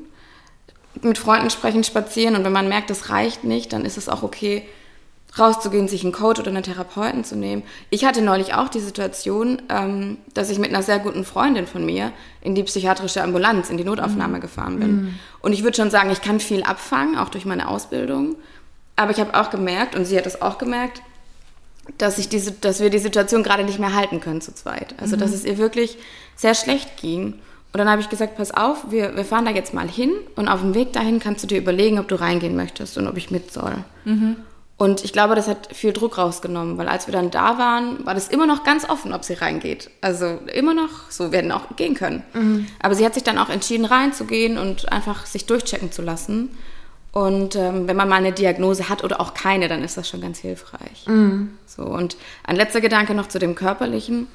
mit Freunden sprechen, spazieren. Und wenn man merkt, das reicht nicht, dann ist es auch okay, rauszugehen, sich einen Coach oder einen Therapeuten zu nehmen. Ich hatte neulich auch die Situation, ähm, dass ich mit einer sehr guten Freundin von mir in die psychiatrische Ambulanz, in die Notaufnahme mhm. gefahren bin. Mhm. Und ich würde schon sagen, ich kann viel abfangen, auch durch meine Ausbildung. Aber ich habe auch gemerkt, und sie hat es auch gemerkt, dass, ich diese, dass wir die Situation gerade nicht mehr halten können zu zweit. Also, mhm. dass es ihr wirklich sehr schlecht ging. Und dann habe ich gesagt, pass auf, wir, wir fahren da jetzt mal hin und auf dem Weg dahin kannst du dir überlegen, ob du reingehen möchtest und ob ich mit soll. Mhm. Und ich glaube, das hat viel Druck rausgenommen, weil als wir dann da waren, war das immer noch ganz offen, ob sie reingeht. Also immer noch, so werden auch gehen können. Mhm. Aber sie hat sich dann auch entschieden, reinzugehen und einfach sich durchchecken zu lassen. Und ähm, wenn man mal eine Diagnose hat oder auch keine, dann ist das schon ganz hilfreich. Mhm. So, und ein letzter Gedanke noch zu dem Körperlichen.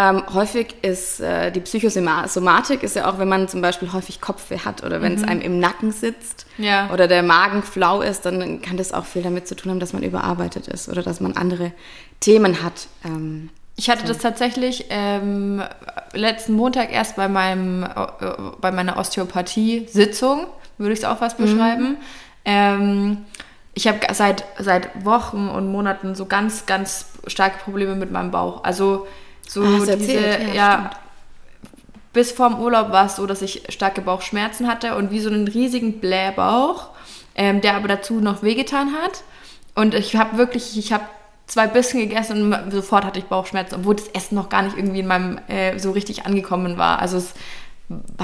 Ähm, häufig ist äh, die Psychosomatik ist ja auch, wenn man zum Beispiel häufig Kopfweh hat oder wenn es mhm. einem im Nacken sitzt ja. oder der Magen flau ist, dann kann das auch viel damit zu tun haben, dass man überarbeitet ist oder dass man andere Themen hat. Ähm, ich hatte so. das tatsächlich ähm, letzten Montag erst bei, meinem, äh, bei meiner Osteopathie-Sitzung, würde ich es auch was mhm. beschreiben. Mhm. ich habe seit, seit Wochen und Monaten so ganz, ganz starke Probleme mit meinem Bauch. Also so ah, diese, erzählt, ja, ja bis vorm Urlaub war es so, dass ich starke Bauchschmerzen hatte und wie so einen riesigen Blähbauch, ähm, der aber dazu noch wehgetan hat. Und ich habe wirklich, ich habe zwei Bissen gegessen und sofort hatte ich Bauchschmerzen, obwohl das Essen noch gar nicht irgendwie in meinem äh, so richtig angekommen war. Also es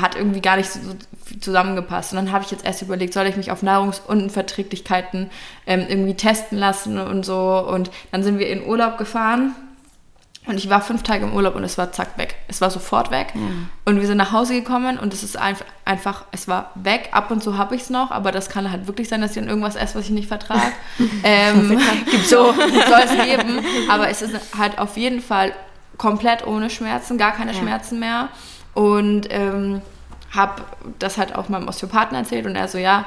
hat irgendwie gar nicht so zusammengepasst. Und dann habe ich jetzt erst überlegt, soll ich mich auf Nahrungsunverträglichkeiten ähm, irgendwie testen lassen und so. Und dann sind wir in Urlaub gefahren und ich war fünf Tage im Urlaub und es war zack weg. Es war sofort weg. Ja. Und wir sind nach Hause gekommen und es ist einfach, einfach es war weg. Ab und zu habe ich es noch, aber das kann halt wirklich sein, dass ich dann irgendwas esse, was ich nicht vertrage. <laughs> ähm, <laughs> gibt so, soll es geben. Aber es ist halt auf jeden Fall komplett ohne Schmerzen, gar keine ja. Schmerzen mehr. Und ähm, habe das halt auch meinem Osteopathen erzählt und er so, ja,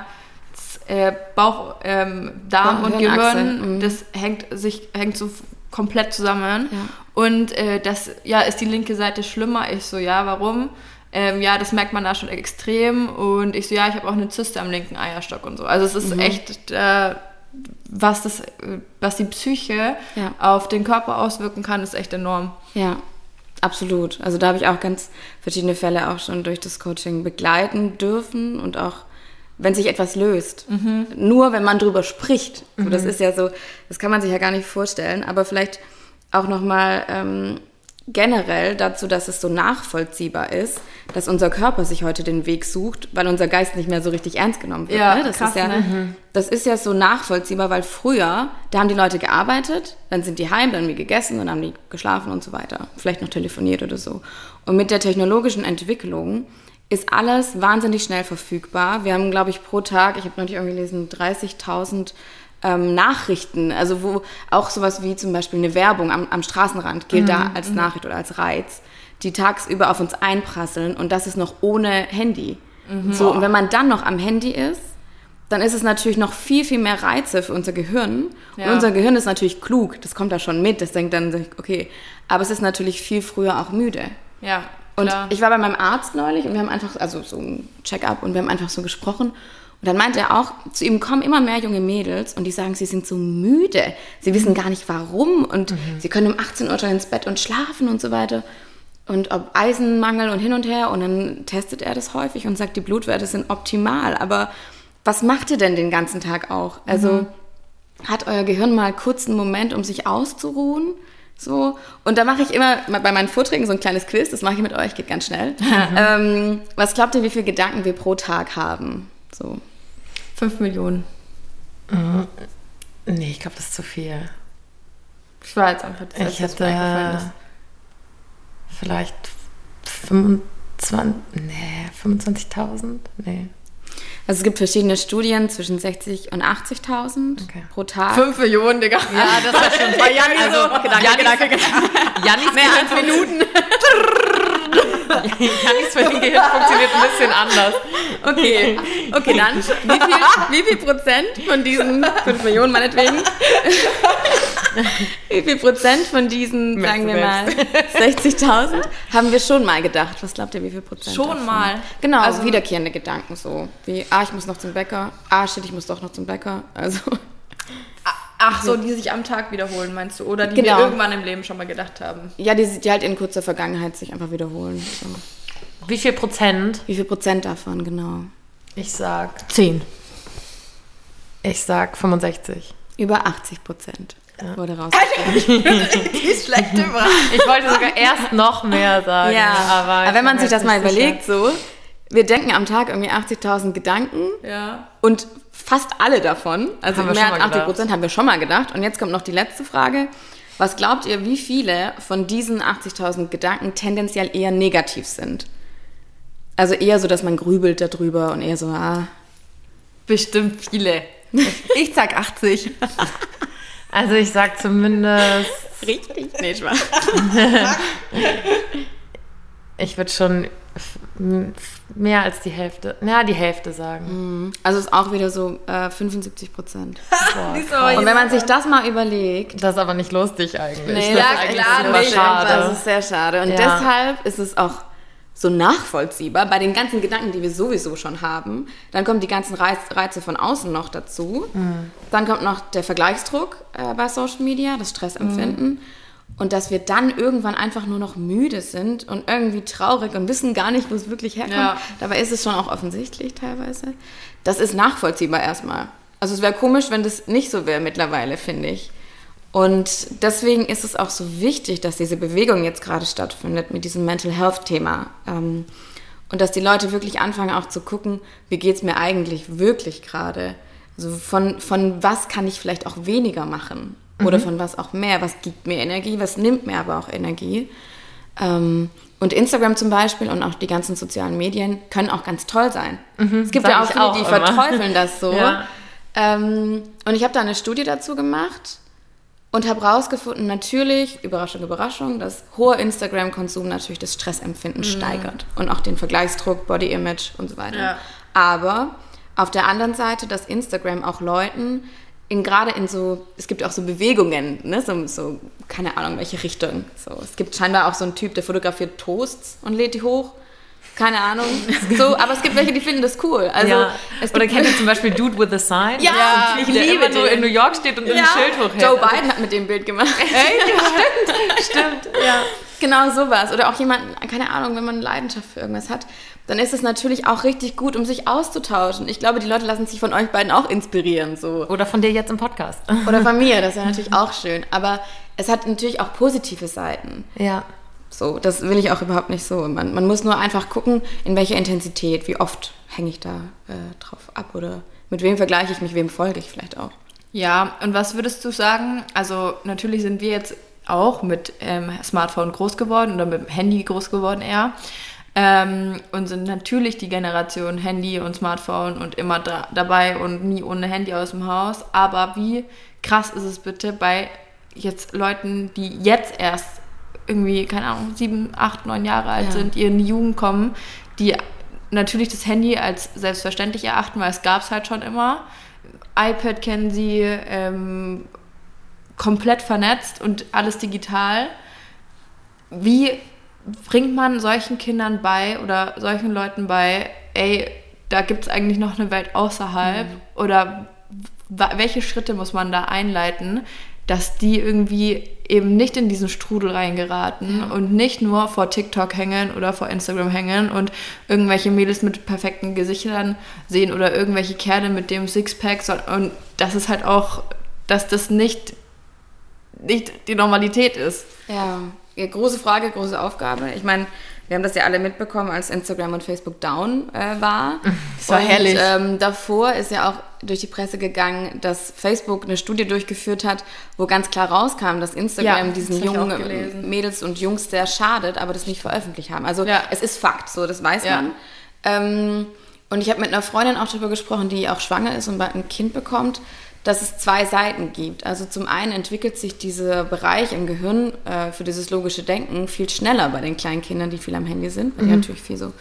äh, Bauch, ähm, Darm und Gehirn, mhm. das hängt sich hängt so komplett zusammen. Ja. Und äh, das, ja, ist die linke Seite schlimmer? Ich so, ja, warum? Ähm, ja, das merkt man da schon extrem. Und ich so, ja, ich habe auch eine Zyste am linken Eierstock und so. Also es ist mhm. echt, äh, was, das, was die Psyche ja. auf den Körper auswirken kann, ist echt enorm. Ja, absolut. Also da habe ich auch ganz verschiedene Fälle auch schon durch das Coaching begleiten dürfen und auch wenn sich etwas löst. Mhm. Nur wenn man drüber spricht. Mhm. das ist ja so, das kann man sich ja gar nicht vorstellen. Aber vielleicht auch nochmal ähm, generell dazu, dass es so nachvollziehbar ist, dass unser Körper sich heute den Weg sucht, weil unser Geist nicht mehr so richtig ernst genommen wird. Ja, ne? das, krass, ist ja, ne? das ist ja so nachvollziehbar, weil früher, da haben die Leute gearbeitet, dann sind die heim, dann haben die gegessen, dann haben die geschlafen und so weiter. Vielleicht noch telefoniert oder so. Und mit der technologischen Entwicklung ist alles wahnsinnig schnell verfügbar. Wir haben, glaube ich, pro Tag, ich habe neulich irgendwie gelesen, 30.000 ähm, Nachrichten, also wo auch sowas wie zum Beispiel eine Werbung am, am Straßenrand gilt mhm. da als mhm. Nachricht oder als Reiz, die tagsüber auf uns einprasseln und das ist noch ohne Handy. Mhm. So, und wenn man dann noch am Handy ist, dann ist es natürlich noch viel, viel mehr Reize für unser Gehirn. Ja. Und unser Gehirn ist natürlich klug, das kommt da schon mit, das denkt dann, okay, aber es ist natürlich viel früher auch müde. Ja. Und ich war bei meinem Arzt neulich und wir haben einfach, also so ein Check-up und wir haben einfach so gesprochen. Und dann meinte er auch, zu ihm kommen immer mehr junge Mädels und die sagen, sie sind so müde. Sie wissen gar nicht warum und mhm. sie können um 18 Uhr schon ins Bett und schlafen und so weiter. Und ob Eisenmangel und hin und her. Und dann testet er das häufig und sagt, die Blutwerte sind optimal. Aber was macht ihr denn den ganzen Tag auch? Also mhm. hat euer Gehirn mal kurz einen Moment, um sich auszuruhen? So. Und da mache ich immer bei meinen Vorträgen so ein kleines Quiz, das mache ich mit euch, geht ganz schnell. <laughs> ähm, was glaubt ihr, wie viele Gedanken wir pro Tag haben? So. Fünf Millionen. Mhm. Nee, ich glaube, das ist zu viel. Ich war jetzt einfach das Ich hätte vielleicht 25, nee, 25.000? Nee. Also es gibt verschiedene Studien zwischen 60 und 80.000 okay. pro Tag. 5 Millionen, Digga. Ja, das war schon <laughs> bei Janni also, so. Gedanke, Jannis, Gedanke. Jannis Mehr als Minuten. <laughs> Jannis Gehirn funktioniert ein bisschen anders. Okay, okay, dann wie viel, wie viel Prozent von diesen 5 Millionen meinetwegen, <laughs> wie viel Prozent von diesen, sagen wir mal, 60.000 haben wir schon mal gedacht? Was glaubt ihr, wie viel Prozent? Schon davon? mal. Genau, also wiederkehrende Gedanken so, wie, ah, ich muss noch zum Bäcker, ah, shit, ich muss doch noch zum Bäcker, also... Ach so, die sich am Tag wiederholen, meinst du? Oder die genau. wir irgendwann im Leben schon mal gedacht haben? Ja, die, die halt in kurzer Vergangenheit sich einfach wiederholen. So. Wie viel Prozent? Wie viel Prozent davon, genau? Ich sag 10. Ich sag 65. Über 80 Prozent ja. wurde rausgefunden. die ist schlecht über. Ich wollte sogar erst noch mehr sagen. Ja, aber, aber wenn man sich das mal überlegt, so, wir denken am Tag irgendwie 80.000 Gedanken ja. und fast alle davon, also mehr als 80 Prozent, haben wir schon mal gedacht. Und jetzt kommt noch die letzte Frage. Was glaubt ihr, wie viele von diesen 80.000 Gedanken tendenziell eher negativ sind? Also eher so, dass man grübelt darüber und eher so, ah. Bestimmt viele. <laughs> Ich sag 80. Also ich sag zumindest. Richtig? Nee, Spaß. <laughs> ich würde schon mehr als die Hälfte, ja, die Hälfte sagen. Mhm. Also ist auch wieder so äh, 75 Prozent. <laughs> <laughs> und wenn man sich das mal überlegt. Das ist aber nicht lustig eigentlich. Nee, das ja, ist klar, nicht. Schade. Das ist sehr schade. Und ja. deshalb ist es auch so nachvollziehbar bei den ganzen Gedanken, die wir sowieso schon haben. Dann kommen die ganzen Reize von außen noch dazu. Mhm. Dann kommt noch der Vergleichsdruck äh, bei Social Media, das Stressempfinden. Mhm. Und dass wir dann irgendwann einfach nur noch müde sind und irgendwie traurig und wissen gar nicht, wo es wirklich herkommt. Ja. Dabei ist es schon auch offensichtlich teilweise. Das ist nachvollziehbar erstmal. Also es wäre komisch, wenn das nicht so wäre mittlerweile, finde ich. Und deswegen ist es auch so wichtig, dass diese Bewegung jetzt gerade stattfindet mit diesem Mental Health Thema. Ähm, Und dass die Leute wirklich anfangen auch zu gucken, wie geht es mir eigentlich wirklich gerade. Also von, von was kann ich vielleicht auch weniger machen oder mhm. von was auch mehr. Was gibt mir Energie, was nimmt mir aber auch Energie. Ähm, und Instagram zum Beispiel und auch die ganzen sozialen Medien können auch ganz toll sein. Mhm, es gibt ja auch viele, auch die immer. verteufeln das <laughs> so. Ja. Ähm, und ich habe da eine Studie dazu gemacht und habe rausgefunden, natürlich, Überraschung, Überraschung, dass hoher Instagram-Konsum natürlich das Stressempfinden mhm. steigert und auch den Vergleichsdruck, Body Image und so weiter. Ja. Aber auf der anderen Seite, dass Instagram auch Leuten in gerade in so, es gibt auch so Bewegungen, ne, so, so, keine Ahnung, welche Richtung. So, es gibt scheinbar auch so einen Typ, der fotografiert Toasts und lädt die hoch. Keine Ahnung. <laughs> So, aber es gibt welche, die finden das cool. Also, ja. Oder kennt ihr zum Beispiel Dude with a Sign? Ja, ja ich der liebe immer in New York steht und ja. ein Schild hochhält. Joe Biden hat mit dem Bild gemacht. Echt? <laughs> stimmt, stimmt, ja. Genau sowas. Oder auch jemand, keine Ahnung, wenn man eine Leidenschaft für irgendwas hat, dann ist es natürlich auch richtig gut, um sich auszutauschen. Ich glaube, die Leute lassen sich von euch beiden auch inspirieren. So. Oder von dir jetzt im Podcast. Oder von mir, das wäre <laughs> natürlich auch schön. Aber es hat natürlich auch positive Seiten. Ja. So, das will ich auch überhaupt nicht so. Man, man muss nur einfach gucken, in welcher Intensität, wie oft hänge ich da äh, drauf ab oder mit wem vergleiche ich mich, wem folge ich vielleicht auch. Ja, und was würdest du sagen? Also natürlich sind wir jetzt auch mit ähm, Smartphone groß geworden oder mit dem Handy groß geworden eher. Ähm, und sind natürlich die Generation Handy und Smartphone und immer da, dabei und nie ohne Handy aus dem Haus. Aber wie krass ist es bitte bei jetzt Leuten, die jetzt erst irgendwie, keine Ahnung, sieben, acht, neun Jahre alt ja. sind, die in die Jugend kommen, die natürlich das Handy als selbstverständlich erachten, weil es gab es halt schon immer. iPad kennen sie, ähm, komplett vernetzt und alles digital. Wie bringt man solchen Kindern bei oder solchen Leuten bei, ey, da gibt es eigentlich noch eine Welt außerhalb? Mhm. Oder welche Schritte muss man da einleiten, dass die irgendwie eben nicht in diesen Strudel reingeraten ja. und nicht nur vor TikTok hängen oder vor Instagram hängen und irgendwelche Mädels mit perfekten Gesichtern sehen oder irgendwelche Kerle mit dem Sixpack und das ist halt auch, dass das nicht, nicht die Normalität ist. Ja, große Frage, große Aufgabe. Ich meine, wir haben das ja alle mitbekommen, als Instagram und Facebook down äh, war. Das war und, herrlich. Ähm, davor ist ja auch durch die Presse gegangen, dass Facebook eine Studie durchgeführt hat, wo ganz klar rauskam, dass Instagram ja, diesen jungen Mädels und Jungs sehr schadet, aber das nicht veröffentlicht haben. Also ja. es ist Fakt, so das weiß ja. man. Ähm, und ich habe mit einer Freundin auch darüber gesprochen, die auch schwanger ist und bald ein Kind bekommt dass es zwei Seiten gibt. Also zum einen entwickelt sich dieser Bereich im Gehirn äh, für dieses logische Denken viel schneller bei den kleinen Kindern, die viel am Handy sind, weil mhm. die natürlich viel so.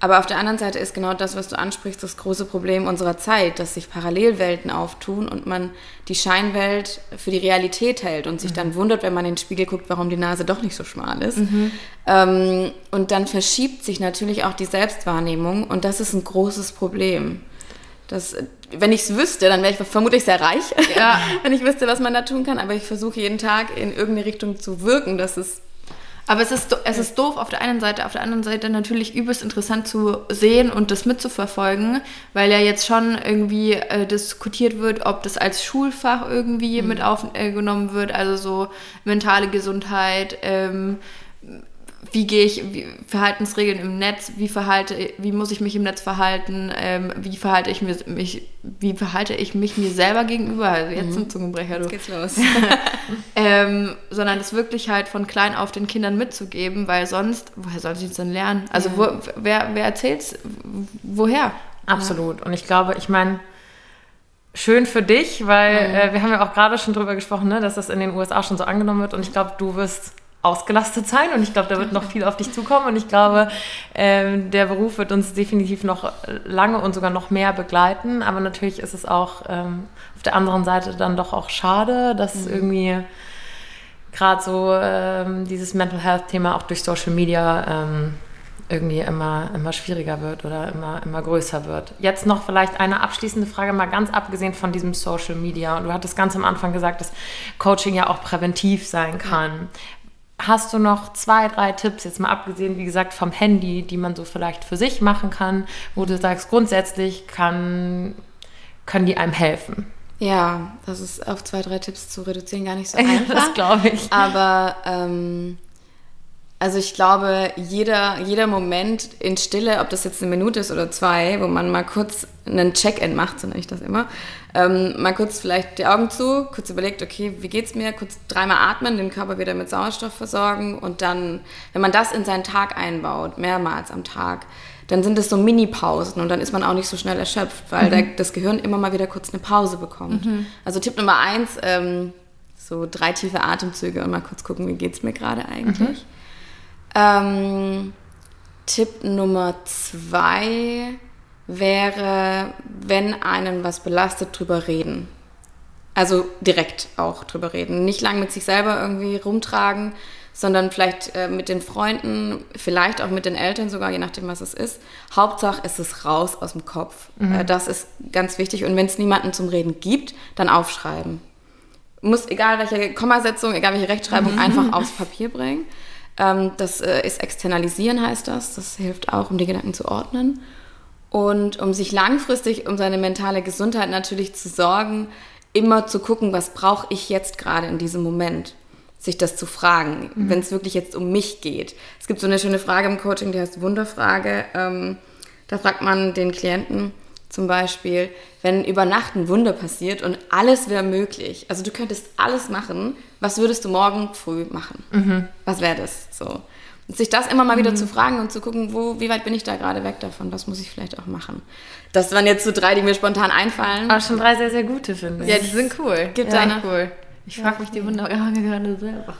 Aber auf der anderen Seite ist genau das, was du ansprichst, das große Problem unserer Zeit, dass sich Parallelwelten auftun und man die Scheinwelt für die Realität hält und sich mhm. dann wundert, wenn man in den Spiegel guckt, warum die Nase doch nicht so schmal ist. Mhm. Ähm, und dann verschiebt sich natürlich auch die Selbstwahrnehmung und das ist ein großes Problem. Das, wenn ich es wüsste, dann wäre ich vermutlich sehr reich, ja. <laughs> wenn ich wüsste, was man da tun kann. Aber ich versuche jeden Tag in irgendeine Richtung zu wirken, dass es. Aber es ist, es ist doof auf der einen Seite, auf der anderen Seite natürlich übelst interessant zu sehen und das mitzuverfolgen, weil ja jetzt schon irgendwie äh, diskutiert wird, ob das als Schulfach irgendwie mhm. mit aufgenommen wird, also so mentale Gesundheit, ähm, wie gehe ich, wie, Verhaltensregeln im Netz, wie verhalte, wie muss ich mich im Netz verhalten, ähm, wie verhalte ich mich, mich, wie verhalte ich mich mir selber gegenüber, also jetzt mhm. ein Zungenbrecher, du. Jetzt geht's los. <laughs> ähm, sondern das wirklich halt von klein auf den Kindern mitzugeben, weil sonst, woher sollen sie es denn lernen? Also ja. wo, wer, wer erzählt's, woher? Absolut. Und ich glaube, ich meine, schön für dich, weil mhm. äh, wir haben ja auch gerade schon drüber gesprochen, ne, dass das in den USA schon so angenommen wird und ich glaube, du wirst ausgelastet sein und ich glaube, da wird noch viel auf dich zukommen und ich glaube, ähm, der Beruf wird uns definitiv noch lange und sogar noch mehr begleiten, aber natürlich ist es auch ähm, auf der anderen Seite dann doch auch schade, dass mhm. irgendwie gerade so ähm, dieses Mental Health Thema auch durch Social Media ähm, irgendwie immer, immer schwieriger wird oder immer, immer größer wird. Jetzt noch vielleicht eine abschließende Frage, mal ganz abgesehen von diesem Social Media. Und du hattest ganz am Anfang gesagt, dass Coaching ja auch präventiv sein kann. Hast du noch zwei, drei Tipps, jetzt mal abgesehen, wie gesagt, vom Handy, die man so vielleicht für sich machen kann, wo du sagst, grundsätzlich kann, können die einem helfen? Ja, das ist auf zwei, drei Tipps zu reduzieren gar nicht so <laughs> einfach. das glaube ich. Aber ähm, Also ich glaube, jeder, jeder Moment in Stille, ob das jetzt eine Minute ist oder zwei, wo man mal kurz einen Check-in macht, so nenne ich das immer, ähm, mal kurz vielleicht die Augen zu, kurz überlegt, okay, wie geht's mir, kurz dreimal atmen, den Körper wieder mit Sauerstoff versorgen und dann, wenn man das in seinen Tag einbaut, mehrmals am Tag, dann sind es so Mini-Pausen und dann ist man auch nicht so schnell erschöpft, weil mhm. der, das Gehirn immer mal wieder kurz eine Pause bekommt. Mhm. Also Tipp Nummer eins, ähm, so drei tiefe Atemzüge und mal kurz gucken, wie geht's mir gerade eigentlich. Mhm. Ähm, Tipp Nummer zwei wäre, wenn einen was belastet, drüber reden. Also direkt auch drüber reden. Nicht lang mit sich selber irgendwie rumtragen, sondern vielleicht äh, mit den Freunden, vielleicht auch mit den Eltern sogar, je nachdem, was es ist. Hauptsache, es ist raus aus dem Kopf. Mhm. Äh, das ist ganz wichtig. Und wenn es niemanden zum Reden gibt, dann aufschreiben. Muss, egal welche Kommasetzung, egal welche Rechtschreibung, mhm. einfach <laughs> aufs Papier bringen. Ähm, das äh, ist externalisieren, heißt das. Das hilft auch, um die Gedanken zu ordnen. Und um sich langfristig um seine mentale Gesundheit natürlich zu sorgen, immer zu gucken, was brauche ich jetzt gerade in diesem Moment. Sich das zu fragen, mhm. wenn es wirklich jetzt um mich geht. Es gibt so eine schöne Frage im Coaching, die heißt Wunderfrage. Ähm, da fragt man den Klienten zum Beispiel, wenn über Nacht ein Wunder passiert und alles wäre möglich. Also du könntest alles machen. Was würdest du morgen früh machen? Mhm. Was wäre das? So. Und sich das immer mal wieder mhm. zu fragen und zu gucken, wo, wie weit bin ich da gerade weg davon? Was muss ich vielleicht auch machen? Das waren jetzt so drei, die mir spontan einfallen. Aber schon drei sehr, sehr gute, finde ich. Ja, die sind cool. Gibt ja, cool. Ich frage mich die Wunder gerade selber.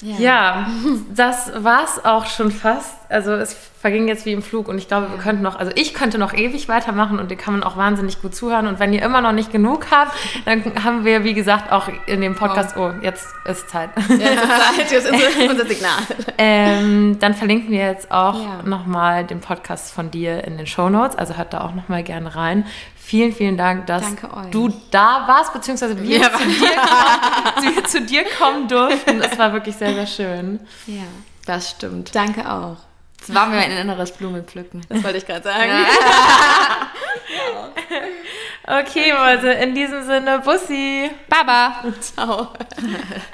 Ja. ja, das war's auch schon fast. Also es verging jetzt wie im Flug und ich glaube, wir könnten noch, also ich könnte noch ewig weitermachen und ihr kann man auch wahnsinnig gut zuhören. Und wenn ihr immer noch nicht genug habt, dann haben wir, wie gesagt, auch in dem Podcast, oh, jetzt ist Zeit. Ja, Zeit, jetzt ist <laughs> unser Signal. ähm, dann verlinken wir jetzt auch ja. nochmal den Podcast von dir in den Show Notes. Also hört da auch nochmal gerne rein. Vielen, vielen Dank, dass du da warst, beziehungsweise wir, ja. zu, dir kommen, <laughs> zu, dir kommen durften. Es war wirklich sehr, sehr schön. Ja, das stimmt. Danke auch. Es war mir ein inneres Blumenpflücken. Das wollte ich gerade sagen. Ja. <laughs> okay, also in diesem Sinne, Bussi. Baba. Ciao. <laughs>